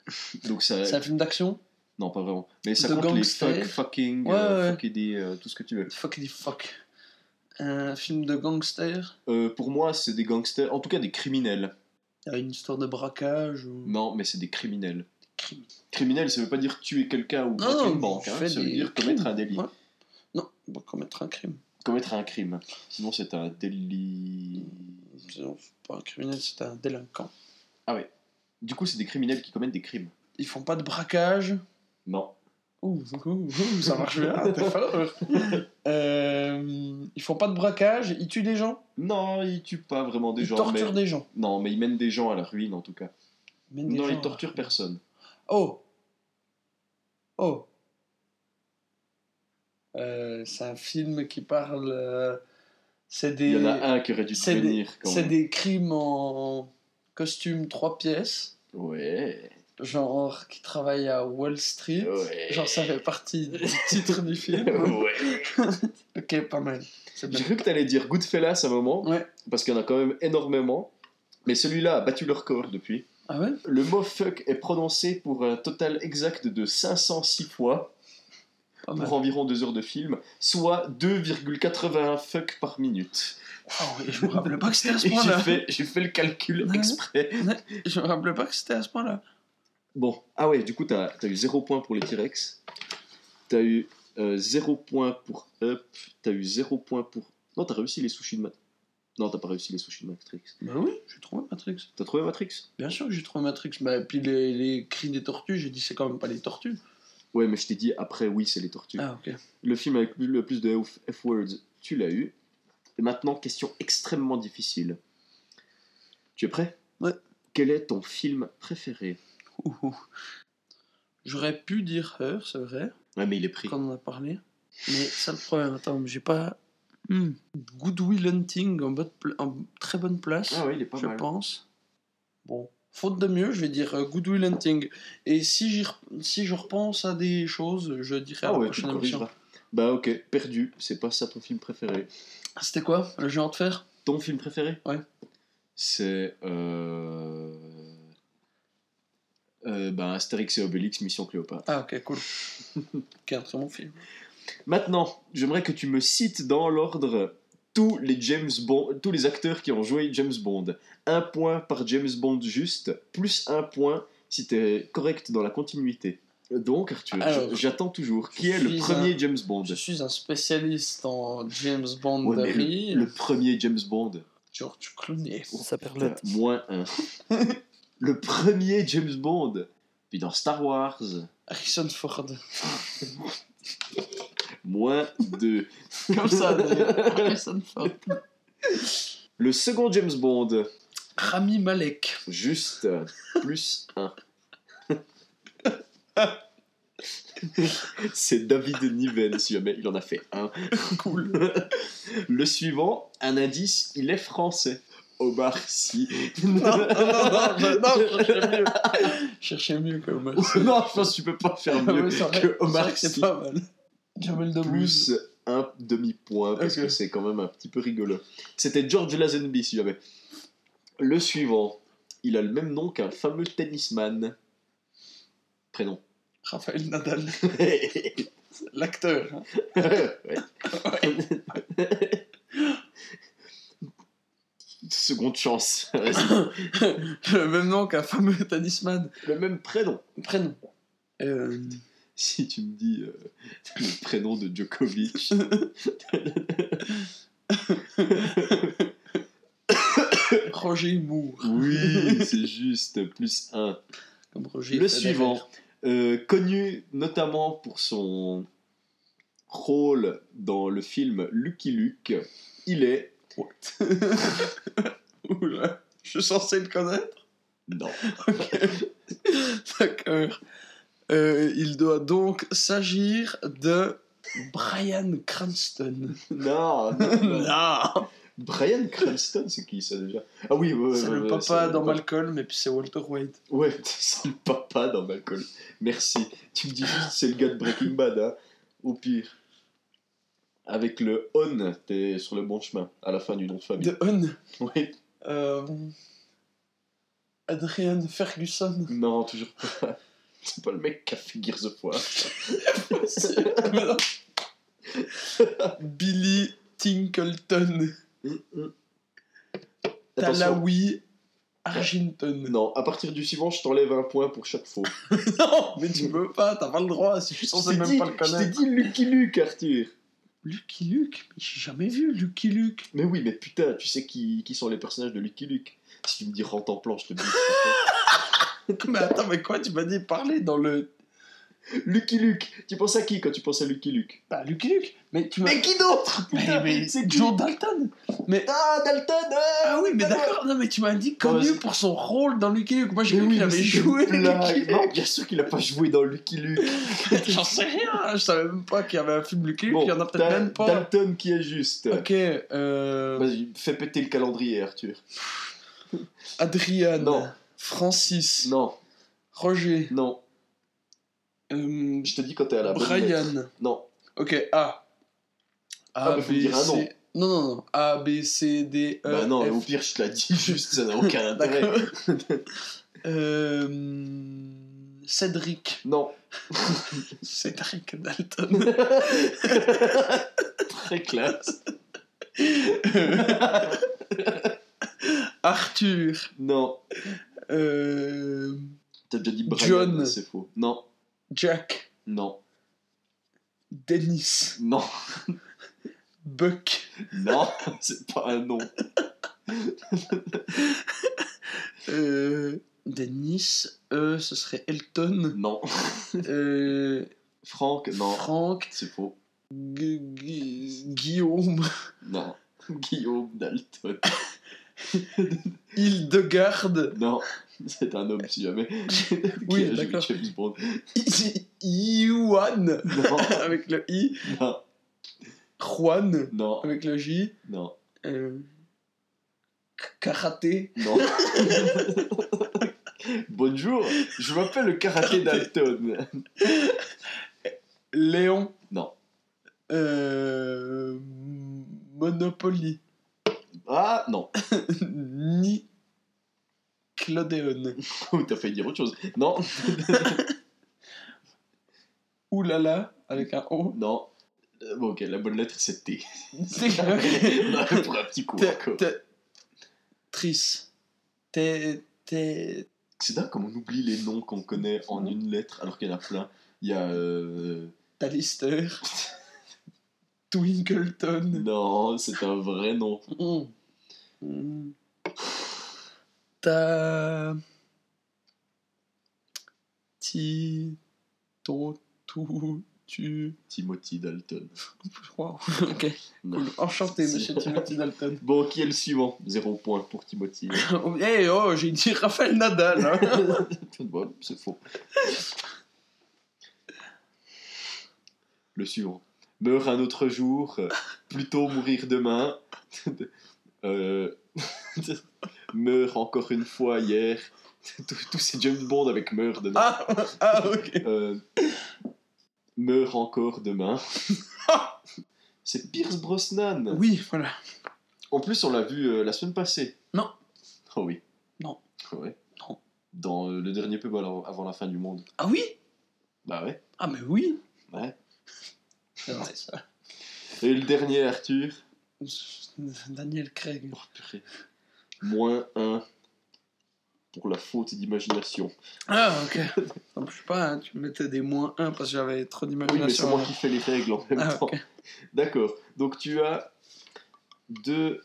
(laughs) Donc ça. C'est un film d'action? Non, pas vraiment. Mais ça De compte les gangster. fuck, fucking, Ouais, euh, ouais. fuckity, euh, tout ce que tu veux. Fuck the fuck. Un film de gangster? Euh, pour moi, c'est des gangsters, en tout cas des criminels. Il y a une histoire de braquage ou. Non, mais c'est des criminels. Crime. Criminel, ça veut pas dire tuer quelqu'un ou braquer une banque. hein. Ça veut dire commettre un délit. Ouais. Non, on va commettre un crime. Commettre un crime. Sinon, c'est un délit. Sinon, c'est pas un criminel, c'est un délinquant. Ah ouais. Du coup, c'est des criminels qui commettent des crimes. Ils font pas de braquage. Non. Ouh, ouh, ouh, ça marche bien, (laughs) t'es fort. Euh, ils font pas de braquage, ils tuent des gens, Non, ils tuent pas vraiment des ils gens. torturent mais... des gens. Non, mais ils mènent des gens à la ruine en tout cas. Ils non, ils torturent personne. Oh Oh Euh, C'est un film qui parle. euh, c'est des. Il y en a un qui aurait dû des, venir c'est des crimes en costume trois pièces, Ouais. Genre qui travaillent à Wall Street. Ouais. Genre ça fait partie du (laughs) titre du film. ouais. (laughs) ok, pas mal. J'ai cru que t'allais dire Goodfellas à un moment, Ouais. parce qu'il y en a quand même énormément. Mais celui-là a battu le record depuis. Ah ouais? Le mot fuck est prononcé pour un total exact de 506 fois, Pas mal. pour environ 2 heures de film, soit 2,81 fuck par minute. Ah ouais, je me rappelais pas que c'était à ce (laughs) Et j'ai point-là. fait, j'ai fait le calcul exprès. Je me rappelais pas que c'était à ce point-là. Bon, ah ouais, du coup, t'as as eu 0 point pour les T-Rex, t'as eu 0 point pour Up, t'as eu 0 point pour. Non, t'as réussi les sushis de Matrix. Non, t'as pas réussi les sushis de Matrix. Bah oui, j'ai trouvé Matrix. T'as trouvé Matrix? Bien sûr que j'ai trouvé Matrix. Bah, et puis les, les cris des tortues, j'ai dit c'est quand même pas les tortues. Ouais, mais je t'ai dit après, oui, c'est les tortues. Ah ok. Le film avec le plus de F- F-words, tu l'as eu. Et maintenant, question extrêmement difficile. Tu es prêt? Ouais. Quel est ton film préféré? J'aurais pu dire Her, c'est vrai, Ouais, mais il est pris. quand on en a parlé. Mais ça le problème, attends, j'ai pas. Hmm. Good Will Hunting en, bonne pla- en très bonne place, Ah ouais, il est pas je mal. pense. Bon, faute de mieux, je vais dire euh, Good Will Hunting. Et si, j'y si je repense à des choses, je dirai à Ah la ouais, prochaine émission. Bah ok, perdu. C'est pas ça ton film préféré. C'était quoi Le géant de fer Ton film préféré? Ouais. C'est. Euh... Euh, bah, Astérix et Obélix, Mission Cléopâtre. Ah ok, cool. (laughs) un très bon film. Maintenant, j'aimerais que tu me cites dans l'ordre tous les James Bond, tous les acteurs qui ont joué James Bond. Un point par James Bond juste, plus un point si t'es correct dans la continuité. Donc, Arthur, j'attends toujours. Qui est le premier un- James Bond? Je suis un spécialiste en James Ouais, Bonderie. mais le, le premier James Bond. George Clooney. Ça perlette. Euh, moins un. (laughs) le premier James Bond. Puis dans Star Wars, Harrison Ford. moins deux. Comme ça. Harrison Ford. Le second James Bond, Rami Malek. juste plus un. C'est David Niven, si jamais il en a fait un. Cool. Le suivant, un indice, il est français. Omar Sy. (laughs) Non, non, non, non, (laughs) cherchez mieux. Cherchez mieux que Omar. Sy. non, je pense que tu peux pas faire Ah mieux que Omar que c'est Sy. pas mal. Jamel plus un demi-point parce que c'est quand même un petit peu rigolo. C'était George Lazenby si jamais. Le suivant, il a le même nom qu'un fameux tennisman. Prénom. Raphaël Nadal. (laughs) L'acteur. hein. Ouais. Seconde chance. (coughs) Le même nom qu'un fameux tennisman. le même prénom. Prénom. Euh, Si tu me dis euh, le prénom de Djokovic. (coughs) Roger Moore. oui, c'est juste. Plus un. Comme Roger Le suivant, euh, connu notamment pour son rôle dans le film Lucky Luke, il est. (laughs) Oula. Je suis censé le connaître? Non. (laughs) D'accord. Euh, il doit donc s'agir de Brian Cranston. Non, (laughs) non, non. Brian Cranston, c'est qui ça déjà? Ah oui, ouais, C'est ouais, le papa dans Malcolm et puis c'est Walter White. Ouais, c'est le papa dans Malcolm. Merci. Tu me dis juste, c'est le gars de Breaking Bad, hein Au pire. Avec le on, t'es sur le bon chemin, à la fin du nom de famille. De On. Oui. Euh, Adrian Ferguson. Non, toujours pas. C'est pas le mec qui a fait Gears of War. (laughs) Billy Tinkleton. Talawi Argington. Non, à partir du suivant, je t'enlève un point pour chaque faux. (laughs) Non, mais tu peux pas, t'as pas le droit, si je suis censé même dit, pas le je t'ai connaître. dit Lucky Luke, Arthur. Lucky Luke Mais j'ai jamais vu Lucky Luke. Mais oui, mais putain, tu sais qui, qui sont les personnages de Lucky Luke? Si tu me dis rentre en plan, je te dis. (laughs) Mais attends, mais quoi, tu m'as dit parler dans le. Lucky Luke, tu penses à qui quand tu penses à Lucky Luke? Bah, Lucky Luke Mais tu. Mais qui d'autre? (laughs) C'est Joe Dalton Mais. Ah, Dalton Ah oui, mais d'accord, non, mais tu m'as dit connu pour son rôle dans Lucky Luke. Moi, j'ai cru oui, qu'il avait joué blague. Lucky Non, Luke. bien sûr qu'il a pas joué dans Lucky Luke. (laughs) J'en sais rien, je savais même pas qu'il y avait un film Lucky Luke, Bon, il y en a peut-être même pas. Dalton qui est juste. Ok, euh. Vas-y, fais péter le calendrier, Arthur. Adrian. Non. Francis. Non, Roger. non. euh, Je te dis quand t'es à la bonne lettre. Brian. Non. Ok, A. Ah, bah, B, me dire un nom. C. Non, non, non. A, B, C, D, E. bah non, F. au pire, je te l'ai dit (laughs) juste, ça n'a aucun (laughs) intérêt. (laughs) Euh, Cédric. Non. Cédric Dalton. Très classe. Arthur. Non. Euh, T'as déjà dit Brian, John. c'est faux. Non, Jack. non, Dennis. non, Buck. non, (laughs) c'est pas un nom. (laughs) Euh, Dennis. E, ce serait Elton. Non. Euh, Franck, non, Franck. c'est faux. Gu- Gu- Guillaume. Non. Guillaume Dalton. (laughs) Hildegarde. Non, c'est un homme si jamais. Oui, d'accord. James Bond. I- Yuan. Non, Avec le I. non, Juan. non, Avec le J. non, Euh, Karaté. non. (laughs) Bonjour, je m'appelle le karaté Dalton. Léon. Non. Euh, Monopoly. Ah non, (laughs) Ni. Clodéon. Oh, t'as failli dire autre chose. Non, (laughs) Oulala. Avec un O. non. Euh, Bon, ok, la bonne lettre c'est T. (laughs) C'est. Pour un petit coup Tris. T. T. C'est dingue comme on oublie les noms qu'on connaît en une lettre alors qu'il y en a plein. Il y a. euh, Talister. (laughs) Twinkleton. Non, c'est un vrai nom. Mm. Mm. Ta. Ti. To. Tu. Tu. Timothy Dalton. Wow. (laughs) Ok. Cool. Enchanté, monsieur Timothy Dalton. Bon, qui est le suivant? Zéro point pour Timothy. (laughs) Eh oh, j'ai dit Raphaël Nadal. hein. (laughs) Bon, c'est faux. Le suivant. Meurt un autre jour, plutôt mourir demain. Euh, meurt encore une fois hier. Tous ces James Bond avec meurt dedans. ah, ah, ok. Euh, meurt encore demain. (laughs) C'est Pierce Brosnan. Oui, voilà. En plus, on l'a vu euh, la semaine passée. Non. Oh oui. Non. Ouais. Non. Dans euh, le dernier pub avant, avant la fin du monde. Ah oui? Bah ouais. Ah, mais oui. Ouais. (laughs) C'est vrai, ça. Et le dernier, Arthur? Daniel Craig. Oh, purée. Moins 1 pour la faute d'imagination. Ah, ok. Donc, je sais pas, hein, tu mettais des moins 1 parce que j'avais trop Oui, mais d'imagination. c'est moi qui fais les règles en même Ah, temps. D'accord. Donc tu as 2,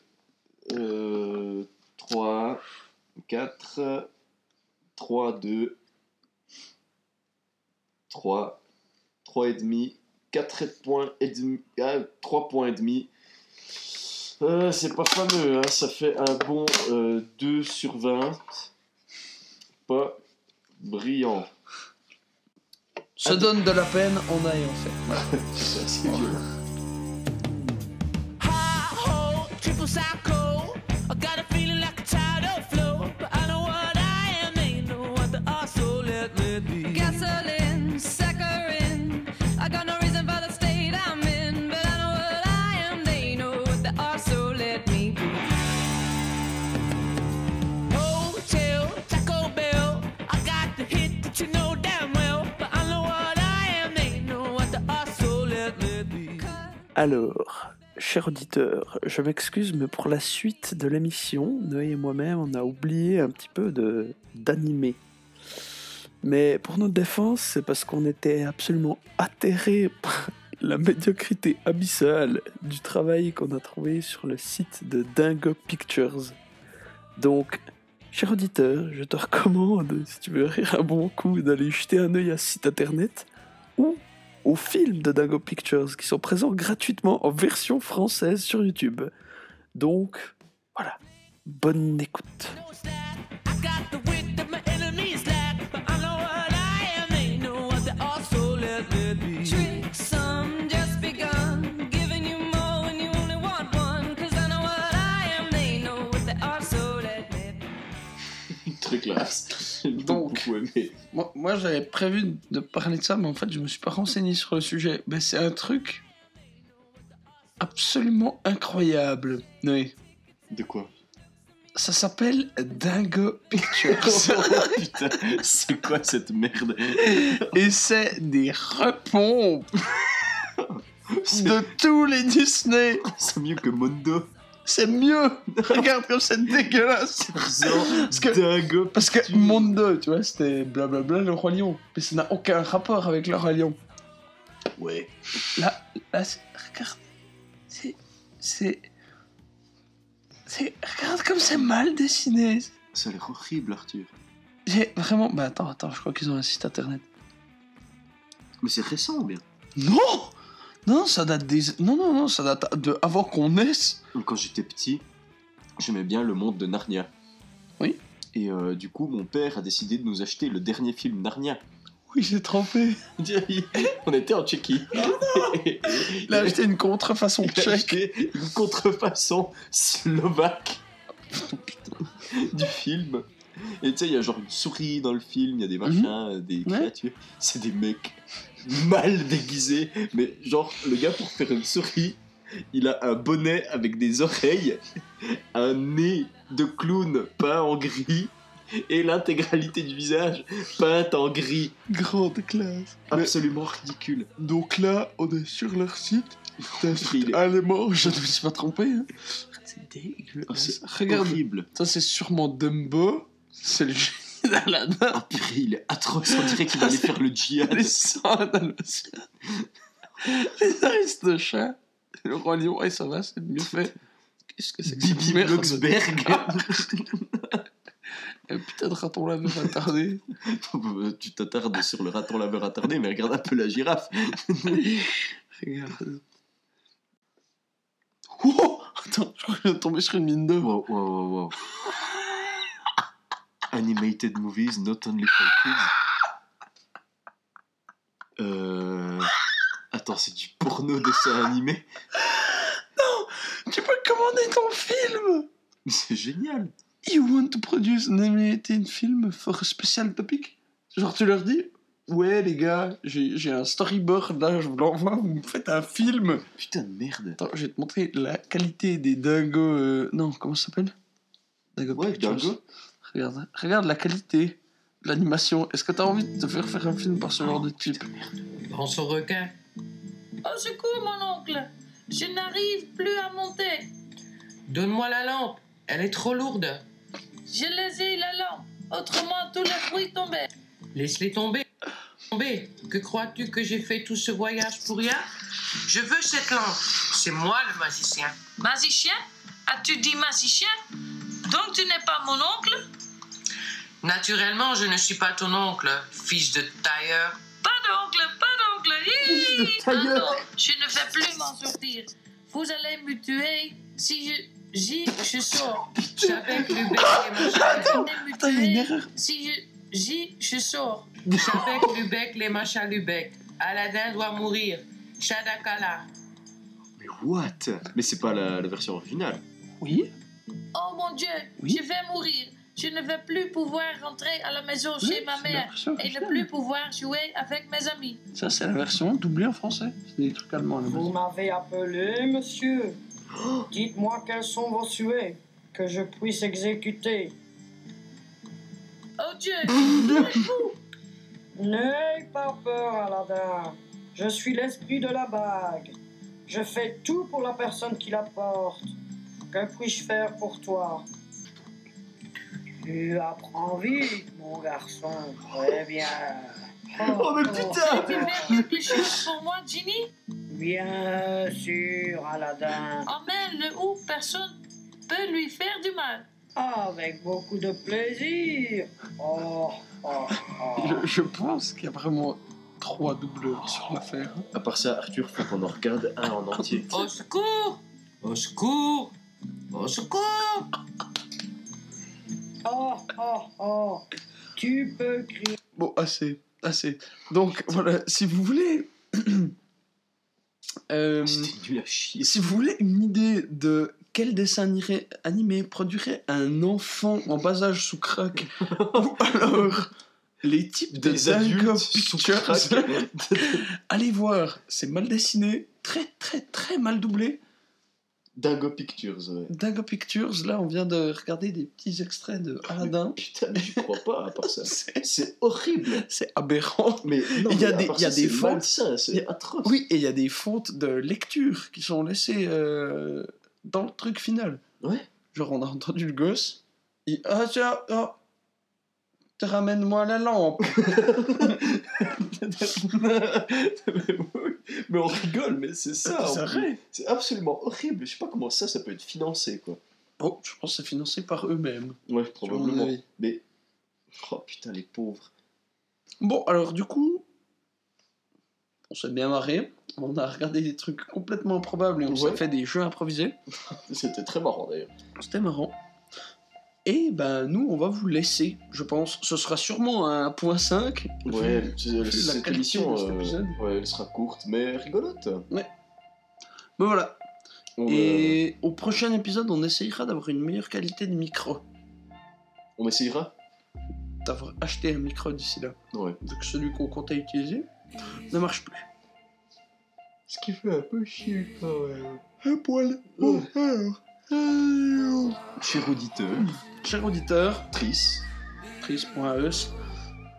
3, 4, 3, 2, 3, 3 et demi, 4 points et demi, 3 points et demi. Euh, c'est pas fameux, hein, ça fait un bon euh, 2 sur 20. Pas brillant. Se donne de la peine, on a et on fait. (laughs) C'est violent. Alors, cher auditeur, je m'excuse, mais pour la suite de l'émission, Noé et moi-même, on a oublié un petit peu d'animer. Mais pour notre défense, c'est parce qu'on était absolument atterrés par la médiocrité abyssale du travail qu'on a trouvé sur le site de Dingo Pictures. Donc, cher auditeur, je te recommande, si tu veux rire un bon coup, d'aller jeter un œil à ce site internet ou aux films de Dago Pictures qui sont présents gratuitement en version française sur YouTube. Donc, voilà. Bonne écoute. classe. Beaucoup aimé. Moi, moi, j'avais prévu de parler de ça, mais en fait, je me suis pas renseigné sur le sujet. Ben, c'est un truc absolument incroyable. Oui. De quoi? Ça s'appelle Dingo (laughs) Pictures. Oh putain, c'est quoi cette merde? Et c'est des repompes (laughs) de tous les Disney. C'est mieux que Mondo. C'est mieux. (laughs) Regarde comme c'est dégueulasse. Parce que-. Parce que Mondo, tu vois, c'était blablabla le roi lion. Mais ça n'a aucun rapport avec le roi lion. Ouais. Là, là, c'est- regarde. C'est. C'est. C'est. Regarde comme c'est mal dessiné. Ça a l'air horrible, Arthur. J'ai vraiment. Bah attends, attends, je crois qu'ils ont un site internet. Mais c'est récent, bien? Non Non, ça date des. Non, non, non, ça date de avant qu'on naisse. Quand j'étais petit, j'aimais bien le monde de Narnia. Oui. Et euh, du coup, mon père a décidé de nous acheter le dernier film Narnia. Oui, j'ai trempé. (laughs) On était en Tchéquie. Il a acheté une contrefaçon tchèque. une contrefaçon slovaque (laughs) du film. Et tu sais, il y a genre une souris dans le film, il y a des machins, euh, des Ouais. créatures. C'est des mecs mal déguisés. Mais genre, le gars, pour faire une souris, il a un bonnet avec des oreilles, un nez de clown peint en gris. Et l'intégralité du visage peinte en gris. Grande classe. Mais- Absolument ridicule. donc là, on est sur leur site. Il est- Allemand, je ne me suis pas trompé. hein. C'est Oh, dégueulasse. C'est Regarde, horrible. ça c'est sûrement Dumbo. C'est le (laughs) génie d'Aladin. Ah, purée, il est atroce. On dirait qu'il allait (laughs) faire le djihad. Les sangs dalmatiens. (laughs) Les Aristochats. Le roi lion, et ça va, c'est mieux fait. Qu'est-ce que c'est que Bibi Blocksberg. Un putain de raton laveur attardé. tu t'attardes sur le raton laveur attardé, mais regarde un peu la girafe. Regarde. Oh Attends, je crois que je viens de tomber sur une mine d'œuvre. Wow, wow, wow, wow. Animated movies, not only for kids. Euh... Attends, c'est du porno dessin animé? Tu peux commander ton film C'est génial. You want to produce an animated film for a special topic? Genre tu leur dis Ouais les gars, j'ai j'ai un storyboard là, je vous l'envoie, vous me faites un film. Putain de merde. Attends, je vais te montrer la qualité des dingos. euh, Non, comment ça s'appelle? Dingo Ouais, Pictures. Dingo. Regarde, regarde la qualité de l'animation. Est-ce que t'as envie de te faire faire un film par ce genre de type? Prends son requin. Au secours, mon oncle Je n'arrive plus à monter. Donne-moi la lampe. Elle est trop lourde. Je laissé la lampe. Autrement, tous les fruits tombaient. Laisse-les tomber. Tomber. Que crois-tu que j'ai fait tout ce voyage pour rien? Je veux cette lampe. C'est moi le magicien. Magicien? As-tu dit magicien? Donc tu n'es pas mon oncle? Naturellement, je ne suis pas ton oncle, fils de tailleur. Pas d'oncle, pas d'oncle. Hi Ah non, je ne vais plus m'en sortir. Vous allez me tuer si je... J'y, je sors. J'avec le bec les machins. Vous allez me Attends, il y a une tuer erreur. si je... J'y, je sors. J'avec le bec les machins du bec. Aladdin doit mourir. Shadakala. Mais what? Mais c'est pas la, la version originale. Oui Oh mon Dieu, Oui. je vais mourir. Je ne vais plus pouvoir rentrer à la maison Oui, chez ma mère et ne plus pouvoir jouer avec mes amis. Ça, c'est la version doublée en français. C'est des trucs allemands là Vous m'avez appelé, monsieur. Dites-moi quels sont vos souhaits, que je puisse exécuter. Oh Dieu, (laughs) N'aie pas peur, Aladdin. Je suis l'esprit de la bague. Je fais tout pour la personne qui la porte. Que puis-je faire pour toi? Tu apprends vite, mon garçon. Très bien. (laughs) Oh, mais putain Tu faire quelque chose pour moi, Ginny? Bien sûr, Aladdin. Emmène-le où? Personne peut lui faire du mal. Avec beaucoup de plaisir. Oh, oh, oh. Je, je pense qu'il y a vraiment trois doubleurs sur l'affaire. À part ça, Arthur, faut qu'on en regarde un en entier. Au secours Au secours Au secours Oh, oh, oh. Tu peux crier. Bon, assez, assez. Donc voilà, si vous voulez. (clears throat) euh, C'était nul à chier. si vous voulez une idée de quel dessin animé, animé produirait un enfant en bas âge sous crack, (laughs) ou alors les types de Des adultes sous Pictures, crack. (laughs) allez voir, c'est mal dessiné, très très très mal doublé. Dago Pictures, ouais. Dango Pictures, là on vient de regarder des petits extraits de Aladdin. Putain, mais je crois pas à part ça. (laughs) C'est horrible. c'est aberrant. Mais Il y a des- y a des y c'est atroce. Oui, et il y a des fautes de lecture qui sont laissées euh, dans le truc final. Ouais. Genre, on a entendu le gosse. Il... Ah, tiens, oh, te ramène-moi la lampe. (laughs) (laughs) mais on rigole, mais c'est ça. C'est vrai. C'est absolument horrible. Je sais pas comment ça, ça peut être financé, quoi. Bon, je pense que c'est financé par eux-mêmes. Ouais, probablement. Mais. Oh putain, les pauvres. Bon, alors du coup, on s'est bien marré. On a regardé des trucs complètement improbables et on Ouais. s'est fait des jeux improvisés. (laughs) C'était très marrant d'ailleurs. C'était marrant. Et ben nous, on va vous laisser, je pense. Ce sera sûrement un point 5. Ouais, vu- c'est- vu la cette émission, euh, ouais, elle sera courte mais rigolote. Mais voilà. On, euh, Et au prochain épisode, on essayera d'avoir une meilleure qualité de micro. on essayera? D'avoir acheté un micro d'ici là. Ouais. Vu que celui qu'on comptait utiliser ne marche plus. Ce qui fait un peu chier quand même. Un poil. Oh, Euh, Cher auditeur, Cher auditeur, Tris, Tris.eus,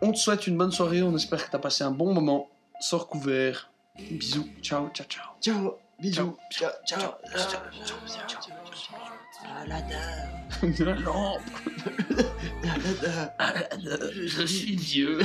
on te souhaite une bonne soirée. On espère que tu as passé un bon moment. Sors couvert. Bisous. Ciao, ciao, ciao. ciao, bisous, ciao, Ciao. Aladdin. La lampe. Aladdin. Je suis Dieu.